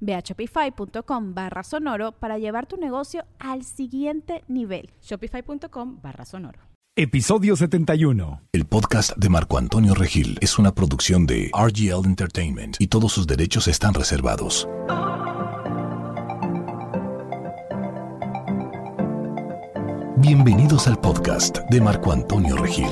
Ve a shopify.com barra sonoro para llevar tu negocio al siguiente nivel. Shopify.com barra sonoro. Episodio 71. El podcast de Marco Antonio Regil es una producción de RGL Entertainment y todos sus derechos están reservados. Bienvenidos al podcast de Marco Antonio Regil.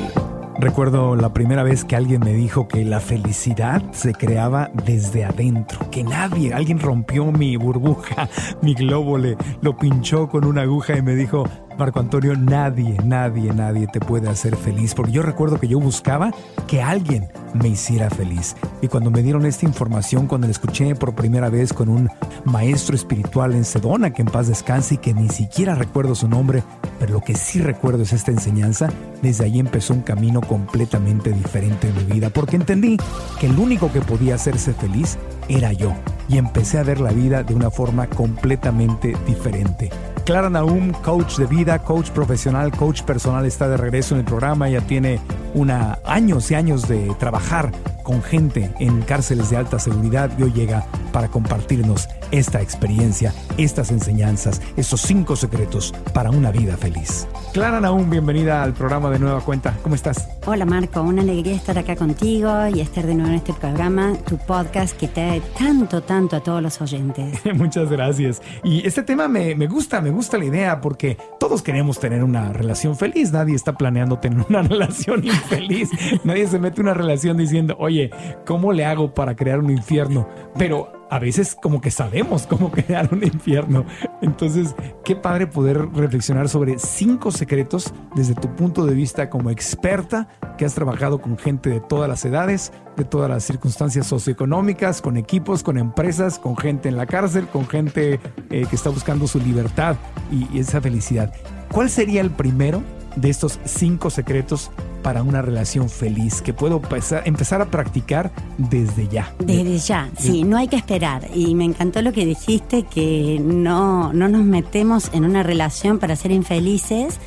Recuerdo la primera vez que alguien me dijo que la felicidad se creaba desde adentro, que nadie, alguien rompió mi burbuja, mi globo, le, lo pinchó con una aguja y me dijo, Marco Antonio, nadie, nadie, nadie te puede hacer feliz, porque yo recuerdo que yo buscaba que alguien me hiciera feliz. Y cuando me dieron esta información, cuando la escuché por primera vez con un maestro espiritual en Sedona, que en paz descanse y que ni siquiera recuerdo su nombre, pero lo que sí recuerdo es esta enseñanza, desde ahí empezó un camino completamente diferente en mi vida, porque entendí que el único que podía hacerse feliz era yo, y empecé a ver la vida de una forma completamente diferente. Clara Naum, coach de vida, coach profesional, coach personal, está de regreso en el programa. Ya tiene una, años y años de trabajar con gente en cárceles de alta seguridad y hoy llega para compartirnos esta experiencia, estas enseñanzas, estos cinco secretos para una vida feliz. Clara Naum, bienvenida al programa de Nueva Cuenta. ¿Cómo estás? Hola Marco, una alegría estar acá contigo y estar de nuevo en este programa, tu podcast que te da tanto, tanto a todos los oyentes. Muchas gracias. Y este tema me, me gusta, me gusta la idea porque todos queremos tener una relación feliz. Nadie está planeando tener una relación infeliz. Nadie se mete en una relación diciendo, oye, ¿cómo le hago para crear un infierno? Pero a veces como que sabemos cómo crear un infierno. Entonces, qué padre poder reflexionar sobre cinco secretos desde tu punto de vista como experta que has trabajado con gente de todas las edades, de todas las circunstancias socioeconómicas, con equipos, con empresas, con gente en la cárcel, con gente eh, que está buscando su libertad y, y esa felicidad. ¿Cuál sería el primero de estos cinco secretos para una relación feliz que puedo empezar, a practicar desde ya. Desde ya, sí, no hay que esperar. Y me encantó lo que dijiste, que no, no nos metemos en una relación para ser infelices,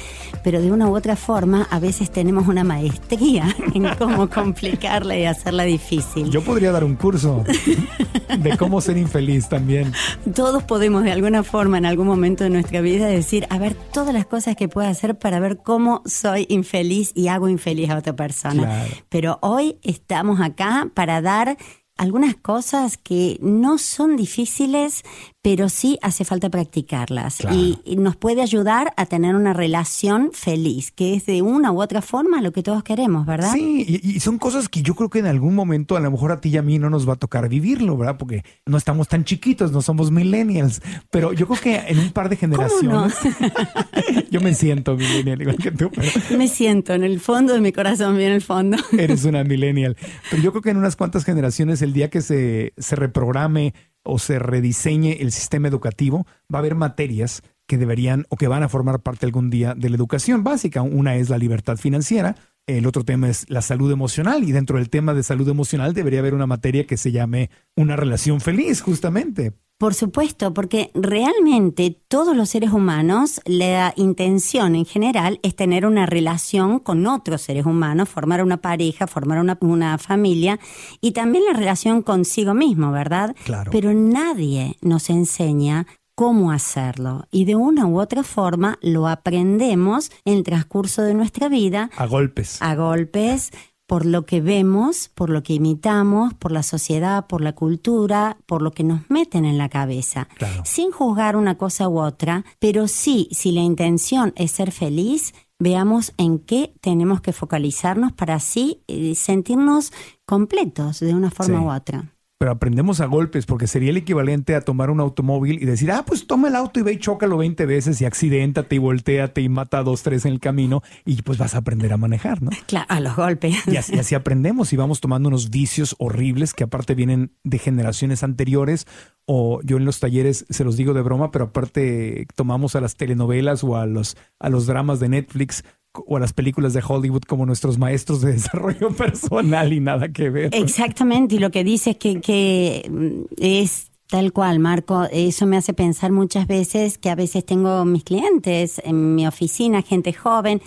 pero de una u otra forma a veces tenemos una maestría en cómo complicarla y hacerla difícil. Yo podría dar un curso de cómo ser infeliz también. Todos podemos de alguna forma en algún momento de nuestra vida decir, a ver, todas las cosas que puedo hacer para ver cómo soy infeliz y hago infeliz feliz a otra persona. Pero hoy estamos acá para dar algunas cosas que no son difíciles, pero sí hace falta practicarlas y, nos puede ayudar a tener una relación feliz, que es de una u otra forma lo que todos queremos, ¿verdad? Sí, y, son cosas que yo creo que en algún momento a lo mejor a ti y a mí no nos va a tocar vivirlo, ¿verdad? Porque no estamos tan chiquitos, no somos millennials, pero yo creo que en un par de generaciones, yo me siento millennial igual que tú. Me siento, en el fondo de mi corazón, bien en el fondo. Eres una millennial, pero yo creo que en unas cuantas generaciones, el día que se, se reprograme o se rediseñe el sistema educativo, va a haber materias que deberían o que van a formar parte algún día de la educación básica. Una es la libertad financiera, el otro tema es la salud emocional y dentro del tema de salud emocional debería haber una materia que se llame una relación feliz, justamente. Por supuesto, porque realmente todos los seres humanos, la intención en general es tener una relación con otros seres humanos, formar una pareja, formar una, una familia y también la relación consigo mismo, ¿verdad? Claro. Pero nadie nos enseña cómo hacerlo y de una u otra forma lo aprendemos en el transcurso de nuestra vida. A golpes. A golpes por lo que vemos, por lo que imitamos, por la sociedad, por la cultura, por lo que nos meten en la cabeza, sin juzgar una cosa u otra, pero sí, si la intención es ser feliz, veamos en qué tenemos que focalizarnos para así eh, sentirnos completos de una forma u otra pero aprendemos a golpes porque sería el equivalente a tomar un automóvil y decir, ah, pues toma el auto y ve y chócalo 20 veces y accidéntate y volteate y mata a dos, tres en el camino y pues vas a aprender a manejar, ¿no? Claro, a los golpes. Y así, así aprendemos y vamos tomando unos vicios horribles que aparte vienen de generaciones anteriores o yo en los talleres se los digo de broma, pero aparte tomamos a las telenovelas o a los, a los dramas de Netflix o a las películas de Hollywood como nuestros maestros de desarrollo personal y nada que ver. Exactamente, y lo que dice es que, que mm, es tal cual, Marco, eso me hace pensar muchas veces que a veces tengo mis clientes en mi oficina, gente joven,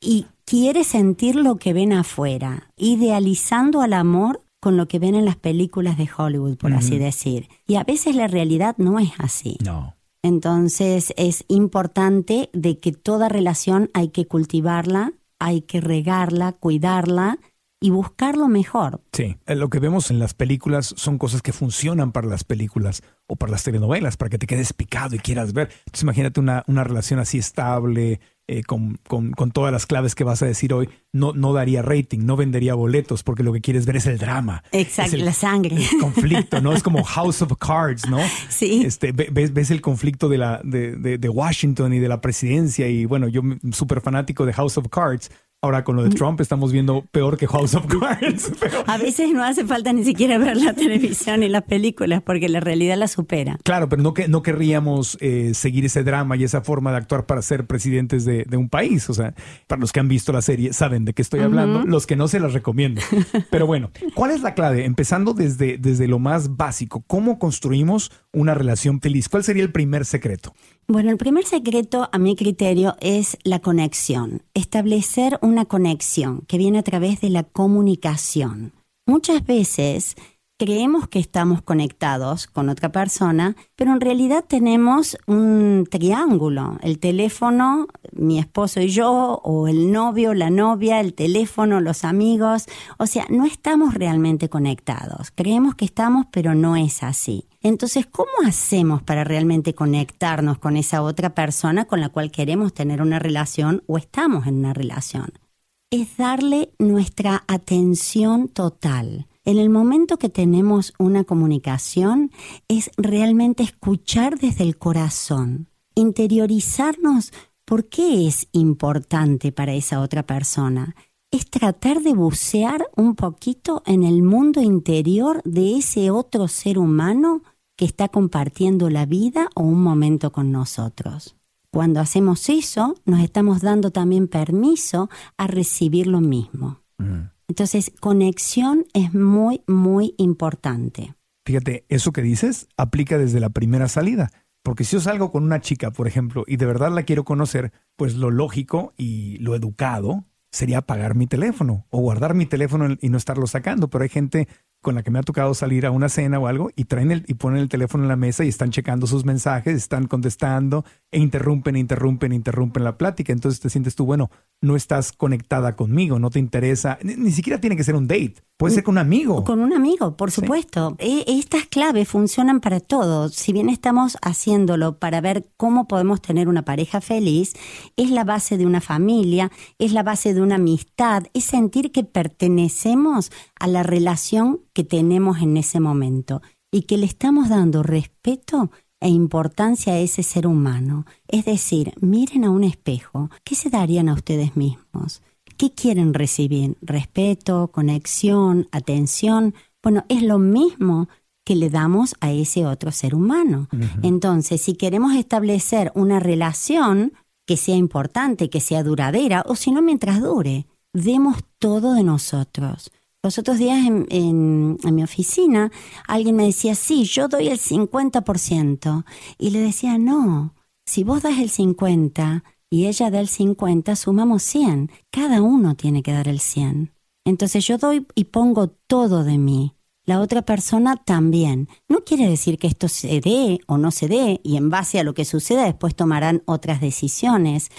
y quiere sentir lo que ven afuera, idealizando al amor con lo que ven en las películas de Hollywood, por así decir. Y a veces la realidad no es así. No. Entonces es importante de que toda relación hay que cultivarla, hay que regarla, cuidarla y buscar lo mejor. Sí, eh, lo que vemos en las películas son cosas que funcionan para las películas o para las telenovelas, para que te quedes picado y quieras ver. Entonces imagínate una, una relación así estable, eh, con, con, con, todas las claves que vas a decir hoy, no, no daría rating, no vendería boletos, porque lo que quieres ver es el drama. Exacto, la sangre. El conflicto, ¿no? Es como House of Cards, ¿no? Sí. Este, ves, ves el conflicto de, la, de, de, de Washington y de la presidencia, y bueno, yo súper fanático de House of Cards, Ahora con lo de Trump estamos viendo peor que House of Cards. A veces no hace falta ni siquiera ver la televisión y las películas porque la realidad la supera. Claro, pero no, que, no querríamos eh, seguir ese drama y esa forma de actuar para ser presidentes de, un país. O sea, para los que han visto la serie saben de qué estoy hablando, los que no se las recomiendo. Pero bueno, ¿cuál es la clave? Empezando desde, desde lo más básico, ¿cómo construimos una relación feliz? ¿Cuál sería el primer secreto? Bueno, el primer secreto, a mi criterio, es la conexión. Establecer una conexión que viene a través de la comunicación. Muchas veces creemos que estamos conectados con otra persona, pero en realidad tenemos un triángulo, el teléfono, mi esposo y yo, o el novio, la novia, el teléfono, los amigos, o sea, no estamos realmente conectados. Creemos que estamos, pero no es así. Entonces, ¿cómo hacemos para realmente conectarnos con esa otra persona con la cual queremos tener una relación o estamos en una relación? Es darle nuestra atención total. En el momento que tenemos una comunicación, es realmente escuchar desde el corazón, interiorizarnos por qué es importante para esa otra persona es tratar de bucear un poquito en el mundo interior de ese otro ser humano que está compartiendo la vida o un momento con nosotros. Cuando hacemos eso, nos estamos dando también permiso a recibir lo mismo. Mm. Entonces, conexión es muy, muy importante. Fíjate, eso que dices aplica desde la primera salida. Porque si yo salgo con una chica, por ejemplo, y de verdad la quiero conocer, pues lo lógico y lo educado sería apagar mi teléfono o guardar mi teléfono y no estarlo sacando. Pero hay gente con la que me ha tocado salir a una cena o algo y traen el, y ponen el teléfono en la mesa y están checando sus mensajes, están contestando e interrumpen, interrumpen, interrumpen la plática. Entonces te sientes tú, bueno, no estás conectada conmigo, no te interesa, ni siquiera tiene que ser un date. Puede ser con un amigo. Con un amigo, por supuesto. E, estas claves funcionan para todo. Si bien estamos haciéndolo para ver cómo podemos tener una pareja feliz, es la base de una familia, es la base de una amistad, es sentir que pertenecemos a la relación que tenemos en ese momento y que le estamos dando respeto e importancia a ese ser humano. Es decir, miren a un espejo, ¿qué se darían a ustedes mismos? ¿Qué quieren recibir? ¿Respeto, conexión, atención? Bueno, es lo mismo que le damos a ese otro ser humano. Entonces, si queremos establecer una relación que sea importante, que sea duradera, o si no, mientras dure, demos todo de nosotros. Los otros días en, en, mi oficina alguien me decía, sí, yo doy el 50%. Y le decía, no, si vos das el 50%, y ella da el 50, sumamos 100. Cada uno tiene que dar el 100. Entonces yo doy y pongo todo de mí. La otra persona también. No quiere decir que esto se dé o no se dé y en base a lo que suceda después tomarán otras decisiones.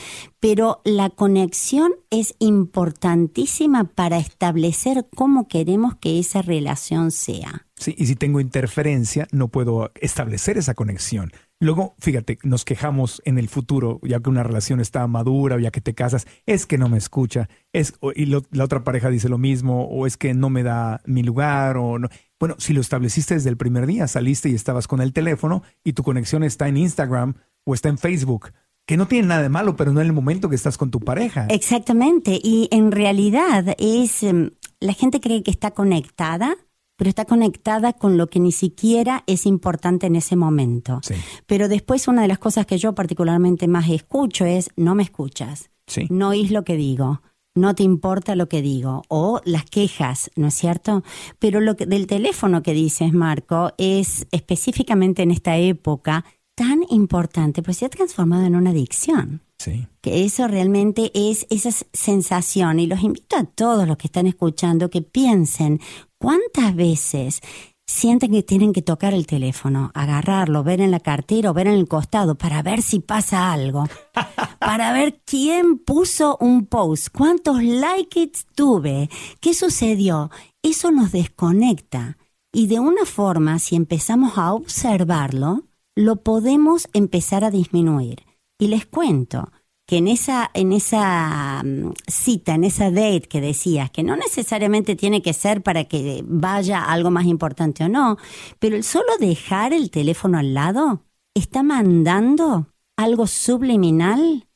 Pero la conexión es importantísima para establecer cómo queremos que esa relación sea. Sí, y si tengo interferencia, no puedo establecer esa conexión. Luego, fíjate, nos quejamos en el futuro, ya que una relación está madura, ya que te casas, es que no me escucha, es y la otra pareja dice lo mismo, o es que no me da mi lugar, o no. Bueno, si lo estableciste desde el primer día, saliste y estabas con el teléfono y tu conexión está en Instagram o está en Facebook, que no tiene nada de malo, pero no en el momento que estás con tu pareja. Exactamente, y en realidad es, em, la gente cree que está conectada, pero está conectada con lo que ni siquiera es importante en ese momento. Pero después una de las cosas que yo particularmente más escucho es, no me escuchas, no oís lo que digo, no te importa lo que digo, o las quejas, ¿no es cierto? Pero lo que, del teléfono que dices, Marco, es específicamente en esta época tan importante, pues se ha transformado en una adicción. Sí. Que eso realmente es esa sensación. Y los invito a todos los que están escuchando que piensen cuántas veces sienten que tienen que tocar el teléfono, agarrarlo, ver en la cartera o ver en el costado para ver si pasa algo, para ver quién puso un post, cuántos likes tuve, qué sucedió. Eso nos desconecta. Y de una forma, si empezamos a observarlo, lo podemos empezar a disminuir. Y les cuento que en esa, en esa mm, cita, en esa date que decías, que no necesariamente tiene que ser para que vaya algo más importante o no, pero el solo dejar el teléfono al lado está mandando algo subliminal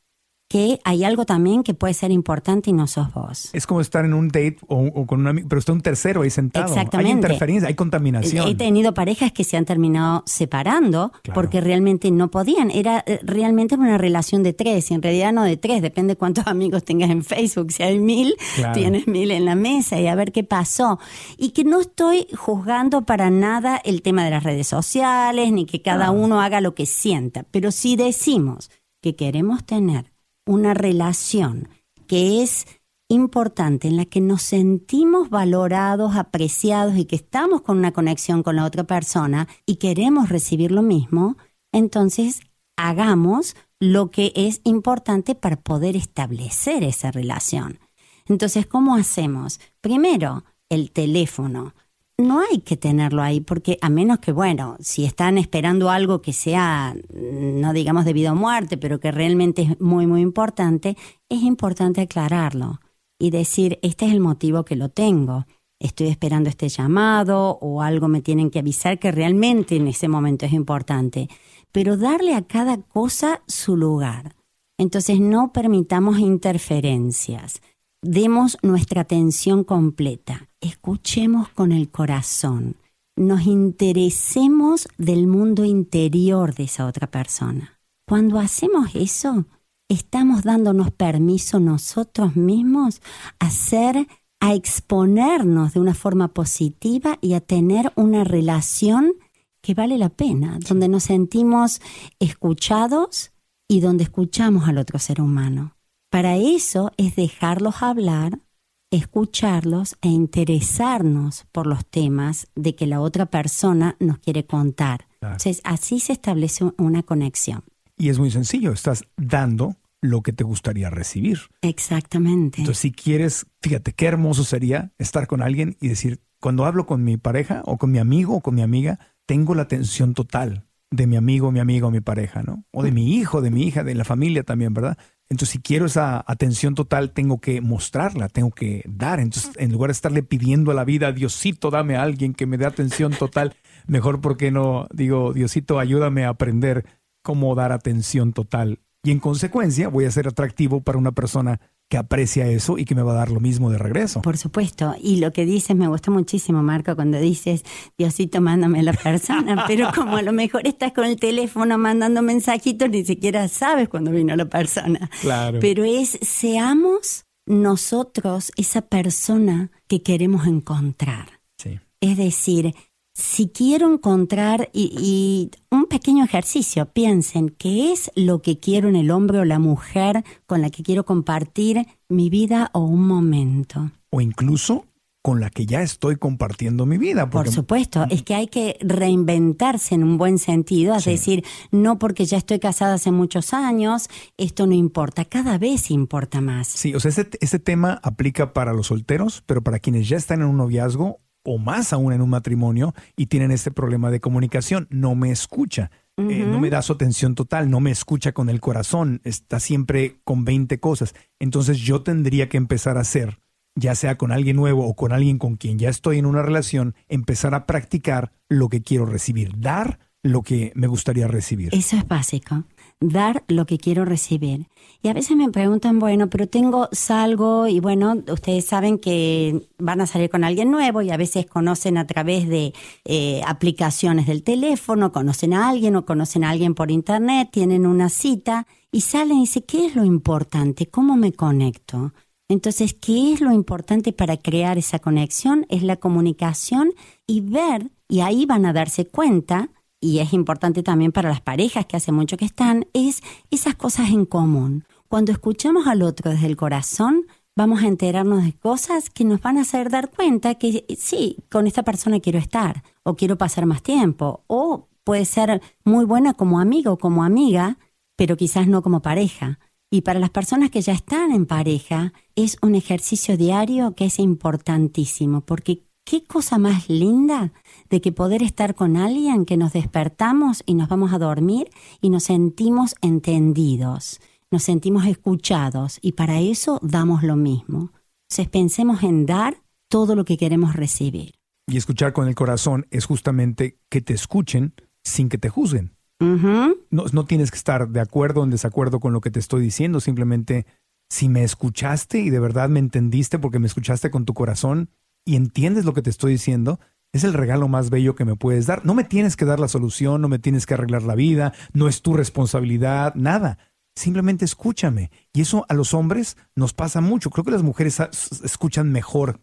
que hay algo también que puede ser importante y no sos vos. Es como estar en un date o, con un amigo, pero está un tercero ahí sentado. Exactamente. Hay interferencia, hay contaminación. He tenido parejas que se han terminado separando porque realmente no podían. Era eh, realmente una relación de tres y en realidad no de tres, depende cuántos amigos tengas en Facebook. Si hay mil, tienes mil en la mesa y a ver qué pasó. Y que no estoy juzgando para nada el tema de las redes sociales ni que cada uno haga lo que sienta, pero si decimos que queremos tener una relación que es importante, en la que nos sentimos valorados, apreciados y que estamos con una conexión con la otra persona y queremos recibir lo mismo, entonces hagamos lo que es importante para poder establecer esa relación. Entonces, ¿cómo hacemos? Primero, el teléfono no hay que tenerlo ahí, porque a menos que, bueno, si están esperando algo que sea, no digamos debido a muerte, pero que realmente es muy, muy importante, es importante aclararlo y decir, este es el motivo que lo tengo. Estoy esperando este llamado o algo me tienen que avisar que realmente en ese momento es importante. Pero darle a cada cosa su lugar. Entonces no permitamos interferencias demos nuestra atención completa, escuchemos con el corazón, nos interesemos del mundo interior de esa otra persona. Cuando hacemos eso, estamos dándonos permiso nosotros mismos a ser, a exponernos de una forma positiva y a tener una relación que vale la pena, donde nos sentimos escuchados y donde escuchamos al otro ser humano. Para eso es dejarlos hablar, escucharlos e interesarnos por los temas de que la otra persona nos quiere contar. Entonces, así se establece una conexión. Y es muy sencillo, estás dando lo que te gustaría recibir. Exactamente. Entonces, si quieres, fíjate, qué hermoso sería estar con alguien y decir, cuando hablo con mi pareja o con mi amigo o con mi amiga, tengo la atención total de mi amigo, mi amigo, mi pareja, ¿no? O de mi hijo, de mi hija, de la familia también, ¿verdad? Entonces, si quiero esa atención total, tengo que mostrarla, tengo que dar. Entonces, en lugar de estarle pidiendo a la vida, Diosito, dame a alguien que me dé atención total, mejor porque no digo, Diosito, ayúdame a aprender cómo dar atención total. Y en consecuencia, voy a ser atractivo para una persona que aprecia eso y que me va a dar lo mismo de regreso. Por supuesto. Y lo que dices me gusta muchísimo, Marco, cuando dices, Diosito, mándame a la persona, pero como a lo mejor estás con el teléfono mandando mensajitos, ni siquiera sabes cuándo vino la persona. Claro. Pero es, seamos nosotros esa persona que queremos encontrar. Sí. Es decir, si quiero encontrar, y, un pequeño ejercicio, piensen qué es lo que quiero en el hombre o la mujer con la que quiero compartir mi vida o un momento. O incluso con la que ya estoy compartiendo mi vida. Por supuesto, es que hay que reinventarse en un buen sentido, es decir, no porque ya estoy casada hace muchos años, esto no importa, cada vez importa más. Sí, o sea, este, este tema aplica para los solteros, pero para quienes ya están en un noviazgo o más aún en un matrimonio y tienen este problema de comunicación, no me escucha. eh, no me da su atención total, no me escucha con el corazón, está siempre con 20 cosas. Entonces yo tendría que empezar a hacer, ya sea con alguien nuevo o con alguien con quien ya estoy en una relación, empezar a practicar lo que quiero recibir, dar lo que me gustaría recibir. Eso es básico dar lo que quiero recibir. Y a veces me preguntan, bueno, pero tengo, salgo y bueno, ustedes saben que van a salir con alguien nuevo y a veces conocen a través de eh, aplicaciones del teléfono, conocen a alguien o conocen a alguien por internet, tienen una cita y salen y dicen, ¿qué es lo importante? ¿Cómo me conecto? Entonces, ¿qué es lo importante para crear esa conexión? Es la comunicación y ver, y ahí van a darse cuenta y es importante también para las parejas que hace mucho que están, es esas cosas en común. Cuando escuchamos al otro desde el corazón, vamos a enterarnos de cosas que nos van a hacer dar cuenta que sí, con esta persona quiero estar, o quiero pasar más tiempo, o puede ser muy buena como amigo o como amiga, pero quizás no como pareja. Y para las personas que ya están en pareja, es un ejercicio diario que es importantísimo, porque qué cosa más linda de que poder estar con alguien que nos despertamos y nos vamos a dormir y nos sentimos entendidos, nos sentimos escuchados y para eso damos lo mismo. Entonces pensemos en dar todo lo que queremos recibir. Y escuchar con el corazón es justamente que te escuchen sin que te juzguen. no, no tienes que estar de acuerdo o en desacuerdo con lo que te estoy diciendo, simplemente si me escuchaste y de verdad me entendiste porque me escuchaste con tu corazón, y entiendes lo que te estoy diciendo, es el regalo más bello que me puedes dar. No me tienes que dar la solución, no me tienes que arreglar la vida, no es tu responsabilidad, nada. Simplemente escúchame. Y eso a los hombres nos pasa mucho. Creo que las mujeres escuchan mejor,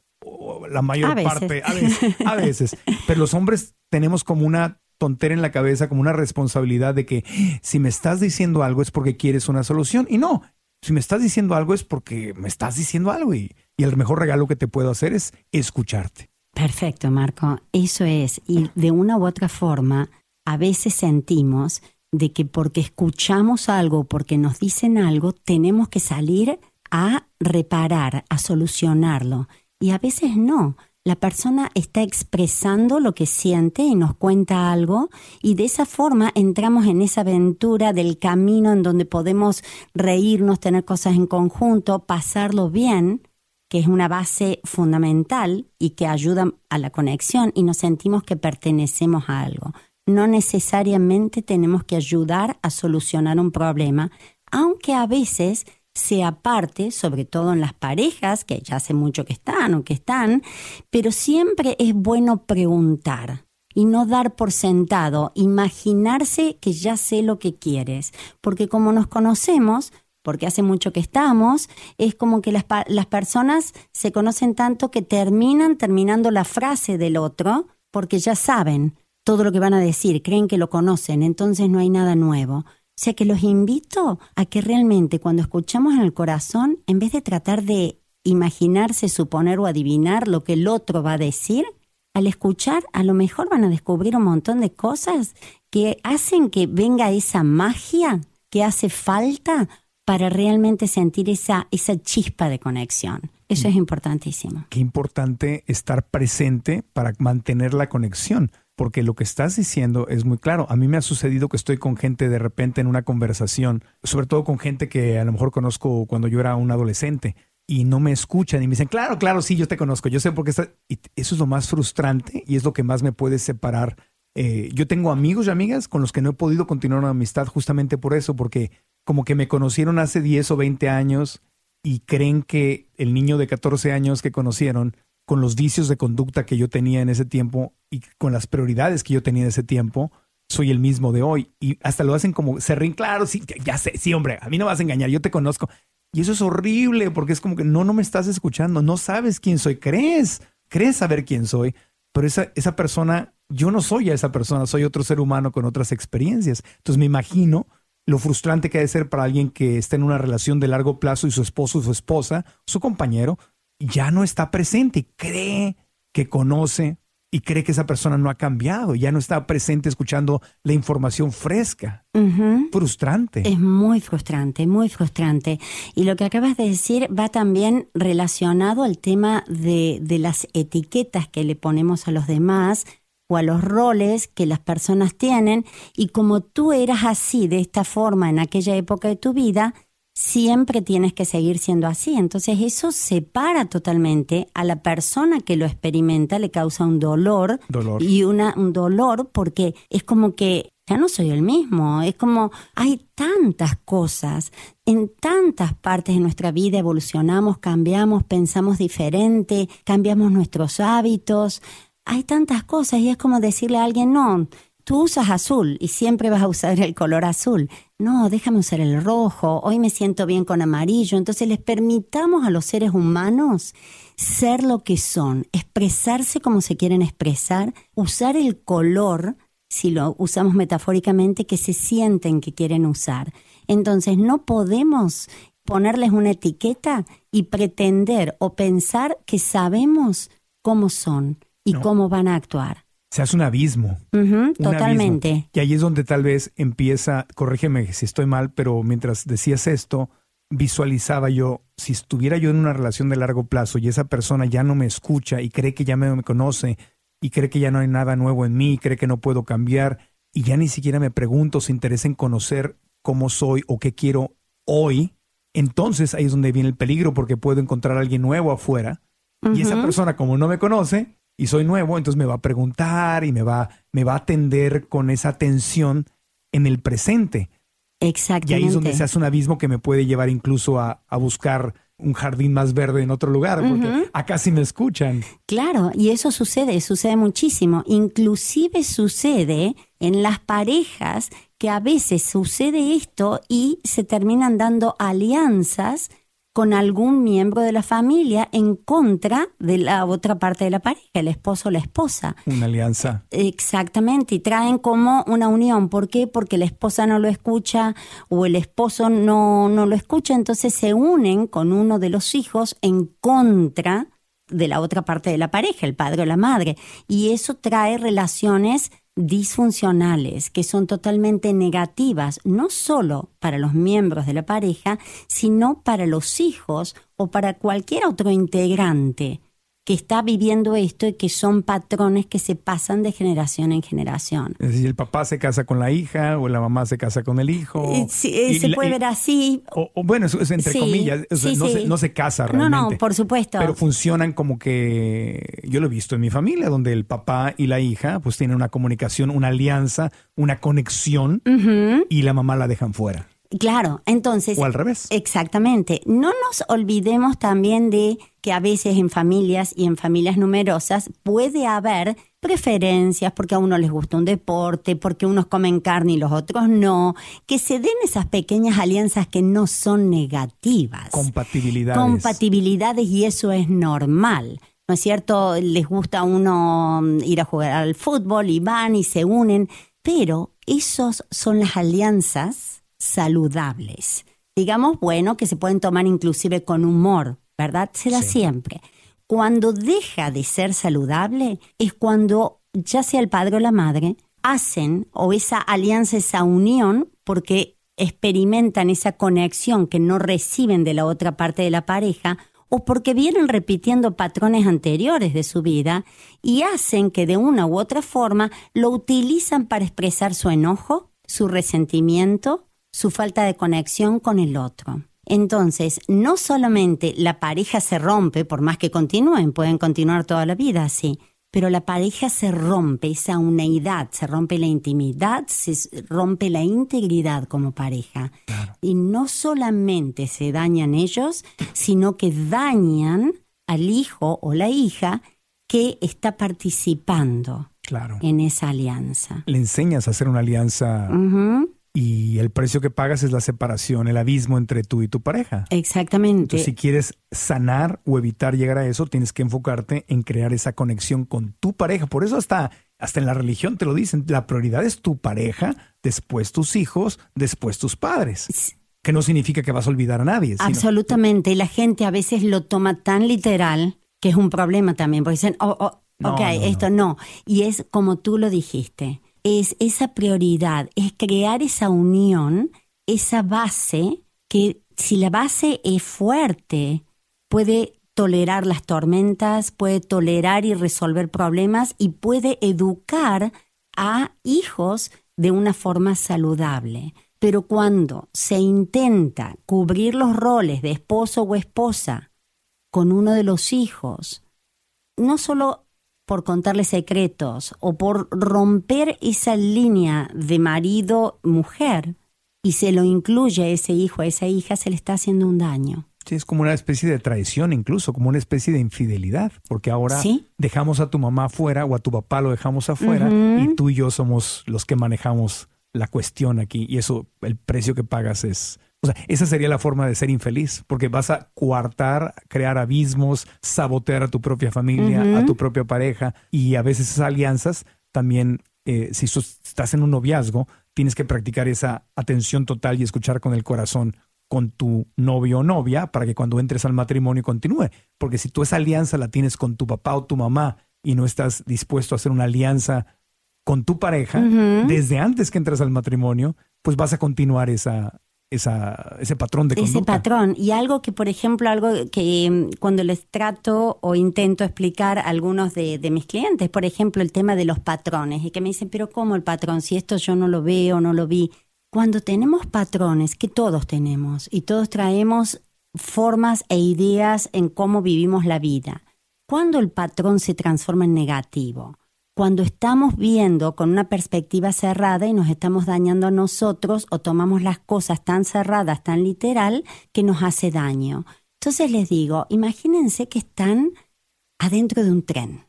la mayor parte, a veces, a veces. Pero los hombres tenemos como una tontera en la cabeza, como una responsabilidad de que si me estás diciendo algo es porque quieres una solución. Y no, si me estás diciendo algo es porque me estás diciendo algo y, el mejor regalo que te puedo hacer es escucharte. Perfecto, Marco. Eso es. Y de una u otra forma, a veces sentimos de que porque escuchamos algo, porque nos dicen algo, tenemos que salir a reparar, a solucionarlo. Y a veces no la persona está expresando lo que siente y nos cuenta algo y de esa forma entramos en esa aventura del camino en donde podemos reírnos, tener cosas en conjunto, pasarlo bien, que es una base fundamental y que ayuda a la conexión y nos sentimos que pertenecemos a algo. No necesariamente tenemos que ayudar a solucionar un problema, aunque a veces sea parte, sobre todo en las parejas, que ya hace mucho que están o que están, pero siempre es bueno preguntar y no dar por sentado, imaginarse que ya sé lo que quieres, porque como nos conocemos, porque hace mucho que estamos, es como que las, las personas se conocen tanto que terminan terminando la frase del otro, porque ya saben todo lo que van a decir, creen que lo conocen, entonces no hay nada nuevo. O sea que los invito a que realmente cuando escuchamos en el corazón, en vez de tratar de imaginarse, suponer o adivinar lo que el otro va a decir, al escuchar a lo mejor van a descubrir un montón de cosas que hacen que venga esa magia que hace falta para realmente sentir esa, esa chispa de conexión. Eso es importantísimo. Qué importante estar presente para mantener la conexión porque lo que estás diciendo es muy claro. A mí me ha sucedido que estoy con gente de repente en una conversación, sobre todo con gente que a lo mejor conozco cuando yo era un adolescente y no me escuchan y me dicen, claro, claro, sí, yo te conozco, yo sé por qué estás... Y eso es lo más frustrante y es lo que más me puede separar. Eh, yo tengo amigos y amigas con los que no he podido continuar una amistad justamente por eso, porque como que me conocieron hace 10 o 20 años y creen que el niño de 14 años que conocieron con los vicios de conducta que yo tenía en ese tiempo y con las prioridades que yo tenía en ese tiempo, soy el mismo de hoy. Y hasta lo hacen como, se ríen, claro, sí, ya sé, sí, hombre, a mí no vas a engañar, yo te conozco. Y eso es horrible porque es como que no, no me estás escuchando, no sabes quién soy, crees, crees saber quién soy, pero esa, esa persona, yo no soy esa persona, soy otro ser humano con otras experiencias. Entonces me imagino lo frustrante que ha de ser para alguien que está en una relación de largo plazo y su esposo, su esposa, su compañero, ya no está presente y cree que conoce y cree que esa persona no ha cambiado, ya no está presente escuchando la información fresca. Frustrante. Es muy frustrante, muy frustrante. Y lo que acabas de decir va también relacionado al tema de, de las etiquetas que le ponemos a los demás o a los roles que las personas tienen y como tú eras así, de esta forma en aquella época de tu vida, siempre tienes que seguir siendo así. Entonces eso separa totalmente a la persona que lo experimenta, le causa un dolor, y una, un dolor porque es como que ya no soy el mismo, es como hay tantas cosas, en tantas partes de nuestra vida evolucionamos, cambiamos, pensamos diferente, cambiamos nuestros hábitos, hay tantas cosas y es como decirle a alguien, no, tú usas azul y siempre vas a usar el color azul. No, déjame usar el rojo, hoy me siento bien con amarillo. Entonces les permitamos a los seres humanos ser lo que son, expresarse como se quieren expresar, usar el color, si lo usamos metafóricamente, que se sienten que quieren usar. Entonces no podemos ponerles una etiqueta y pretender o pensar que sabemos cómo son y cómo van a actuar se hace un abismo. totalmente. Y ahí es donde tal vez empieza, corrígeme si estoy mal, pero mientras decías esto, visualizaba yo, si estuviera yo en una relación de largo plazo y esa persona ya no me escucha y cree que ya me, me conoce y cree que ya no hay nada nuevo en mí, cree que no puedo cambiar y ya ni siquiera me pregunto, se interesa en conocer cómo soy o qué quiero hoy, entonces ahí es donde viene el peligro porque puedo encontrar a alguien nuevo afuera y esa persona como no me conoce, y soy nuevo, entonces me va a preguntar y me va, me va a atender con esa atención en el presente. Exactamente. Y ahí es donde se hace un abismo que me puede llevar incluso a, buscar un jardín más verde en otro lugar, porque acá sí me escuchan. Claro, y eso sucede, sucede muchísimo. Inclusive sucede en las parejas que a veces sucede esto y se terminan dando alianzas con algún miembro de la familia en contra de la otra parte de la pareja, el esposo o la esposa. Una alianza. Exactamente, y traen como una unión. ¿Por qué? Porque la esposa no lo escucha o el esposo no, no lo escucha, entonces se unen con uno de los hijos en contra de la otra parte de la pareja, el padre o la madre. Y eso trae relaciones disfuncionales, que son totalmente negativas, no solo para los miembros de la pareja, sino para los hijos o para cualquier otro integrante que está viviendo esto y que son patrones que se pasan de generación en generación. Es decir, el papá se casa con la hija o la mamá se casa con el hijo. Eh, sí, se puede ver así. O, bueno, es, entre comillas, no, Se, no, Se, casa realmente. No, no, por supuesto. Pero funcionan como que, yo lo he visto en mi familia, donde el papá y la hija pues tienen una comunicación, una alianza, una conexión y la mamá la dejan fuera. Claro, entonces... O al revés. Exactamente. No nos olvidemos también de que a veces en familias y en familias numerosas puede haber preferencias porque a uno les gusta un deporte, porque unos comen carne y los otros no, que se den esas pequeñas alianzas que no son negativas. Compatibilidades. Compatibilidades y eso es normal. ¿No es cierto? Les gusta a uno ir a jugar al fútbol y van y se unen, pero esos son las alianzas saludables. Digamos, bueno, que se pueden tomar inclusive con humor, ¿verdad? Se da siempre. Cuando deja de ser saludable es cuando ya sea el padre o la madre hacen o esa alianza, esa unión, porque experimentan esa conexión que no reciben de la otra parte de la pareja o porque vienen repitiendo patrones anteriores de su vida y hacen que de una u otra forma lo utilizan para expresar su enojo, su resentimiento su falta de conexión con el otro. Entonces, no solamente la pareja se rompe, por más que continúen, pueden continuar toda la vida así, pero la pareja se rompe, esa unidad, se rompe la intimidad, se rompe la integridad como pareja. Y no solamente se dañan ellos, sino que dañan al hijo o la hija que está participando en esa alianza. Le enseñas a hacer una alianza y el precio que pagas es la separación, el abismo entre tú y tu pareja. Exactamente. Entonces, si quieres sanar o evitar llegar a eso, tienes que enfocarte en crear esa conexión con tu pareja. Por eso hasta, hasta en la religión te lo dicen, la prioridad es tu pareja, después tus hijos, después tus padres. Que no significa que vas a olvidar a nadie. Absolutamente. Y la gente a veces lo toma tan literal que es un problema también, porque dicen, oh, oh ok, esto no. Y es como tú lo dijiste es esa prioridad, es crear esa unión, esa base que si la base es fuerte, puede tolerar las tormentas, puede tolerar y resolver problemas y puede educar a hijos de una forma saludable. Pero cuando se intenta cubrir los roles de esposo o esposa con uno de los hijos, no solo por contarle secretos o por romper esa línea de marido-mujer y se lo incluye a ese hijo, a esa hija, se le está haciendo un daño. Sí, es como una especie de traición incluso, como una especie de infidelidad, porque ahora dejamos a tu mamá afuera o a tu papá lo dejamos afuera y tú y yo somos los que manejamos la cuestión aquí y eso, el precio que pagas es o sea, esa sería la forma de ser infeliz, porque vas a coartar, crear abismos, sabotear a tu propia familia, a tu propia pareja, y a veces esas alianzas también, eh, si estás en un noviazgo, tienes que practicar esa atención total y escuchar con el corazón con tu novio o novia para que cuando entres al matrimonio continúe. Porque si tú esa alianza la tienes con tu papá o tu mamá y no estás dispuesto a hacer una alianza con tu pareja desde antes que entres al matrimonio, pues vas a continuar esa, esa, ese patrón de conducta. Ese patrón. Y algo que, por ejemplo, algo que mm, cuando les trato o intento explicar a algunos de, mis clientes, por ejemplo, el tema de los patrones, y que me dicen, pero ¿cómo el patrón? Si esto yo no lo veo, no lo vi. Cuando tenemos patrones, que todos tenemos, y todos traemos formas e ideas en cómo vivimos la vida, cuando el patrón se transforma en negativo, cuando estamos viendo con una perspectiva cerrada y nos estamos dañando a nosotros o tomamos las cosas tan cerradas, tan literal, que nos hace daño. Entonces les digo, imagínense que están adentro de un tren.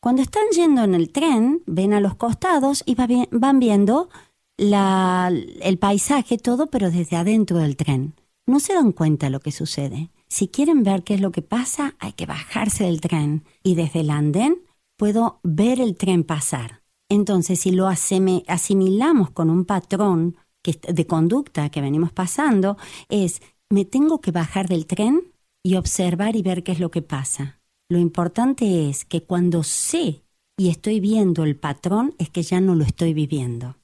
Cuando están yendo en el tren, ven a los costados y van viendo el paisaje, todo, pero desde adentro del tren. No se dan cuenta lo que sucede. Si quieren ver qué es lo que pasa, hay que bajarse del tren y desde el andén puedo ver el tren pasar. Entonces, si lo asimilamos con un patrón de conducta que venimos pasando, es, me tengo que bajar del tren y observar y ver qué es lo que pasa. Lo importante es que cuando sé y estoy viendo el patrón, es que ya no lo estoy viviendo.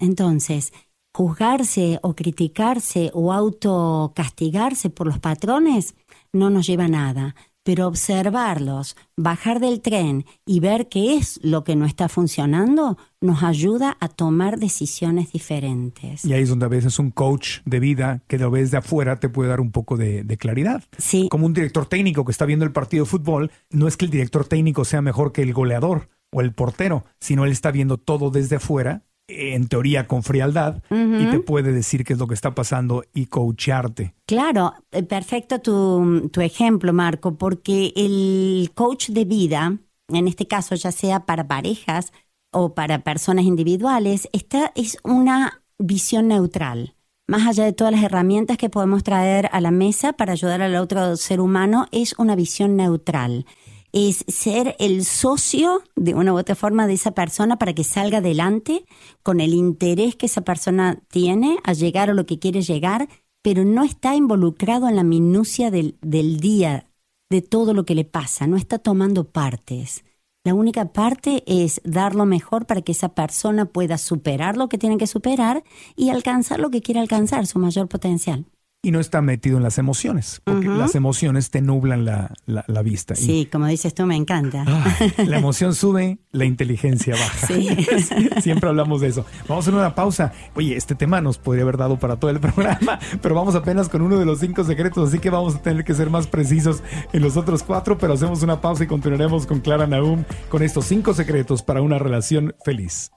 Entonces, juzgarse o criticarse o autocastigarse por los patrones no nos lleva a nada pero observarlos, bajar del tren y ver qué es lo que no está funcionando nos ayuda a tomar decisiones diferentes. Y ahí es donde a veces un coach de vida que lo ves de afuera te puede dar un poco de, claridad. Sí. Como un director técnico que está viendo el partido de fútbol, no es que el director técnico sea mejor que el goleador o el portero, sino él está viendo todo desde afuera en teoría con frialdad y te puede decir qué es lo que está pasando y coacharte. Claro, eh, perfecto tu, tu, ejemplo, Marco, porque el coach de vida, en este caso ya sea para parejas o para personas individuales, esta es una visión neutral. Más allá de todas las herramientas que podemos traer a la mesa para ayudar al otro ser humano, es una visión neutral es ser el socio de una u otra forma de esa persona para que salga adelante con el interés que esa persona tiene a llegar a lo que quiere llegar, pero no está involucrado en la minucia del, del día, de todo lo que le pasa, no está tomando partes. La única parte es dar lo mejor para que esa persona pueda superar lo que tiene que superar y alcanzar lo que quiere alcanzar, su mayor potencial y no está metido en las emociones, porque las emociones te nublan la, la, vista. Sí, como dices tú, me encanta. Ah, la emoción sube, la inteligencia baja. Sí. Siempre hablamos de eso. Vamos a hacer una pausa. Oye, este tema nos podría haber dado para todo el programa, pero vamos apenas con uno de los cinco secretos, así que vamos a tener que ser más precisos en los otros cuatro, pero hacemos una pausa y continuaremos con Clara Naum con estos cinco secretos para una relación feliz.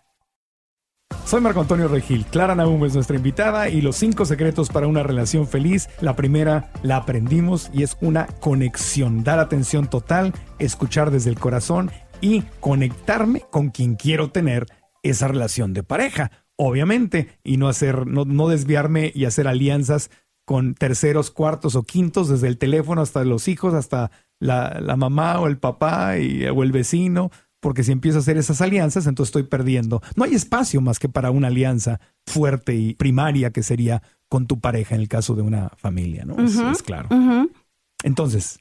Soy Marco Antonio Regil. Clara Naum es nuestra invitada y los cinco secretos para una relación feliz. La primera la aprendimos y es una conexión. Dar atención total, escuchar desde el corazón y conectarme con quien quiero tener esa relación de pareja. Obviamente, y no hacer, no, desviarme y hacer alianzas con terceros, cuartos o quintos, desde el teléfono hasta los hijos, hasta la, la mamá o el papá y, o el vecino porque si empiezo a hacer esas alianzas, entonces estoy perdiendo. No hay espacio más que para una alianza fuerte y primaria que sería con tu pareja en el caso de una familia, ¿no? es, claro. Entonces,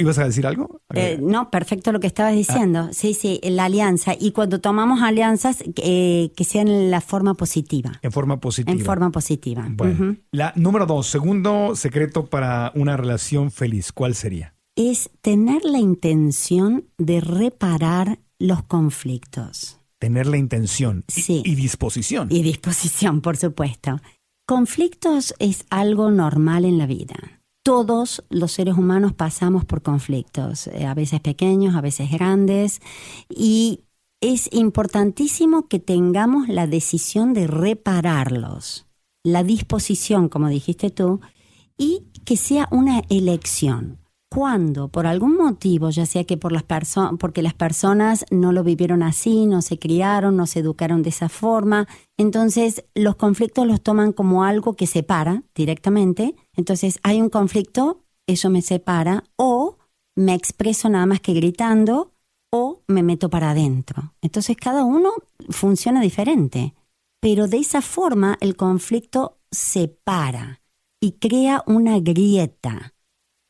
¿ibas a decir algo? Eh, no, perfecto lo que estabas diciendo. Ah. Sí, sí, la alianza. Y cuando tomamos alianzas, eh, que sean en la forma positiva. En forma positiva. En forma positiva. Bueno. La número dos, segundo secreto para una relación feliz, ¿cuál sería? es tener la intención de reparar los conflictos. Tener la intención Sí. y, y disposición. Y disposición, por supuesto. Conflictos es algo normal en la vida. Todos los seres humanos pasamos por conflictos, eh, a veces pequeños, a veces grandes, y es importantísimo que tengamos la decisión de repararlos, la disposición, como dijiste tú, y que sea una elección. Cuando por algún motivo, ya sea que por las perso- porque las personas no lo vivieron así, no se criaron, no se educaron de esa forma, entonces los conflictos los toman como algo que separa directamente. Entonces hay un conflicto, eso me separa, o me expreso nada más que gritando, o me meto para adentro. Entonces cada uno funciona diferente, pero de esa forma el conflicto separa y crea una grieta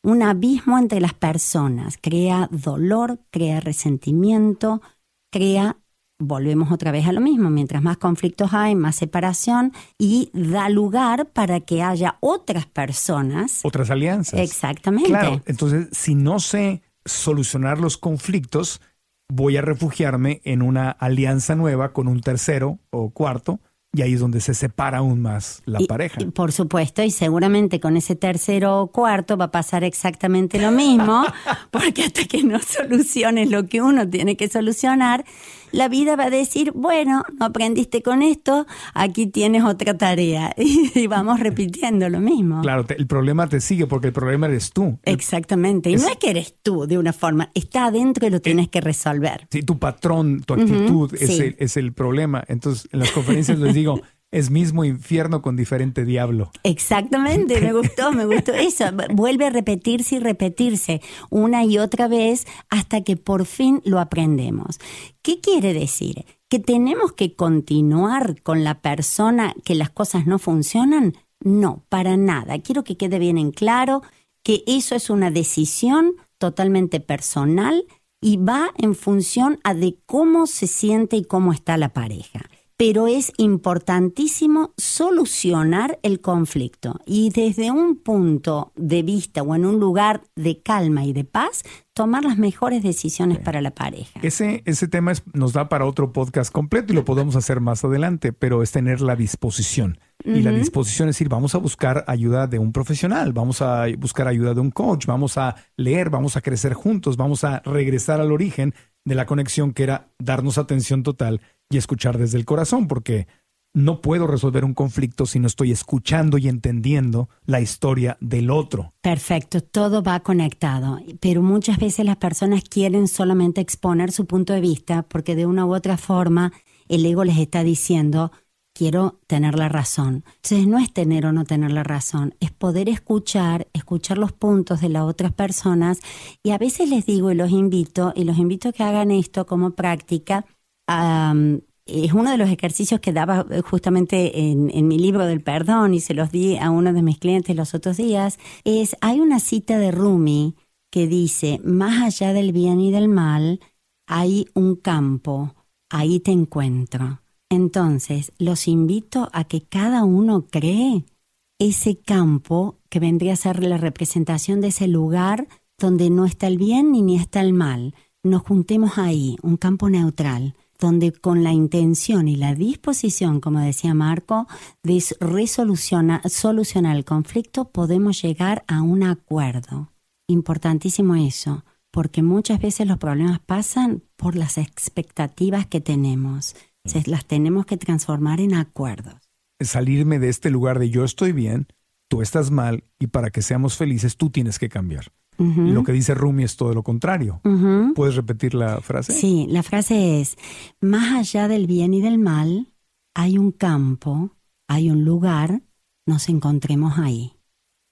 un abismo entre las personas, crea dolor, crea resentimiento, crea, volvemos otra vez a lo mismo, mientras más conflictos hay, más separación y da lugar para que haya otras personas. Otras alianzas. Exactamente. Claro, entonces si no sé solucionar los conflictos, voy a refugiarme en una alianza nueva con un tercero o cuarto, y ahí es donde se separa aún más la Y- pareja. y por supuesto, y seguramente con ese tercero o cuarto va a pasar exactamente lo mismo, porque hasta que no soluciones lo que uno tiene que solucionar, la vida va a decir, bueno, no aprendiste con esto, aquí tienes otra tarea. Y vamos repitiendo lo mismo. Claro, te- el problema te sigue porque el problema eres tú. Exactamente. Y Es- no es que eres tú de una forma, está adentro y lo tienes que resolver. Sí, tu patrón, tu actitud es, sí. el, es el problema. Entonces, en las conferencias les digo, es mismo infierno con diferente diablo. Exactamente, me gustó, me gustó eso. Vuelve a repetirse y repetirse una y otra vez hasta que por fin lo aprendemos. ¿Qué quiere decir? ¿Que tenemos que continuar con la persona que las cosas no funcionan? No, para nada. Quiero que quede bien en claro que eso es una decisión totalmente personal y va en función a de cómo se siente y cómo está la pareja pero es importantísimo solucionar el conflicto y desde un punto de vista o en un lugar de calma y de paz, tomar las mejores decisiones para la pareja. Ese, ese tema es- nos da para otro podcast completo y lo podemos hacer más adelante, pero es tener la disposición. Y la disposición es decir, vamos a buscar ayuda de un profesional, vamos a buscar ayuda de un coach, vamos a leer, vamos a crecer juntos, vamos a regresar al origen de la conexión que era darnos atención total y escuchar desde el corazón, porque no puedo resolver un conflicto si no estoy escuchando y entendiendo la historia del otro. Perfecto, todo va conectado, pero muchas veces las personas quieren solamente exponer su punto de vista porque de una u otra forma el ego les está diciendo, quiero tener la razón. Entonces no es tener o no tener la razón, es poder escuchar, escuchar los puntos de las otras personas y a veces les digo y los invito, y los invito a que hagan esto como práctica. am, es uno de los ejercicios que daba eh, justamente en, en mi libro del perdón y se los di a uno de mis clientes los otros días, es, hay una cita de Rumi que dice, más allá del bien y del mal, hay un campo, ahí te encuentro. Entonces, los invito a que cada uno cree ese campo que vendría a ser la representación de ese lugar donde no está el bien ni ni está el mal. Nos juntemos ahí, un campo neutral, donde con la intención y la disposición, como decía Marco, de resolucionar solucionar el conflicto, podemos llegar a un acuerdo. Importantísimo eso, porque muchas veces los problemas pasan por las expectativas que tenemos. Las tenemos que transformar en acuerdos. salirme de este lugar de yo estoy bien, tú estás mal y para que seamos felices tú tienes que cambiar. Y lo que dice Rumi es todo lo contrario. ¿Puedes repetir la frase? Sí, la frase es, más allá del bien y del mal, hay un campo, hay un lugar, nos encontremos ahí.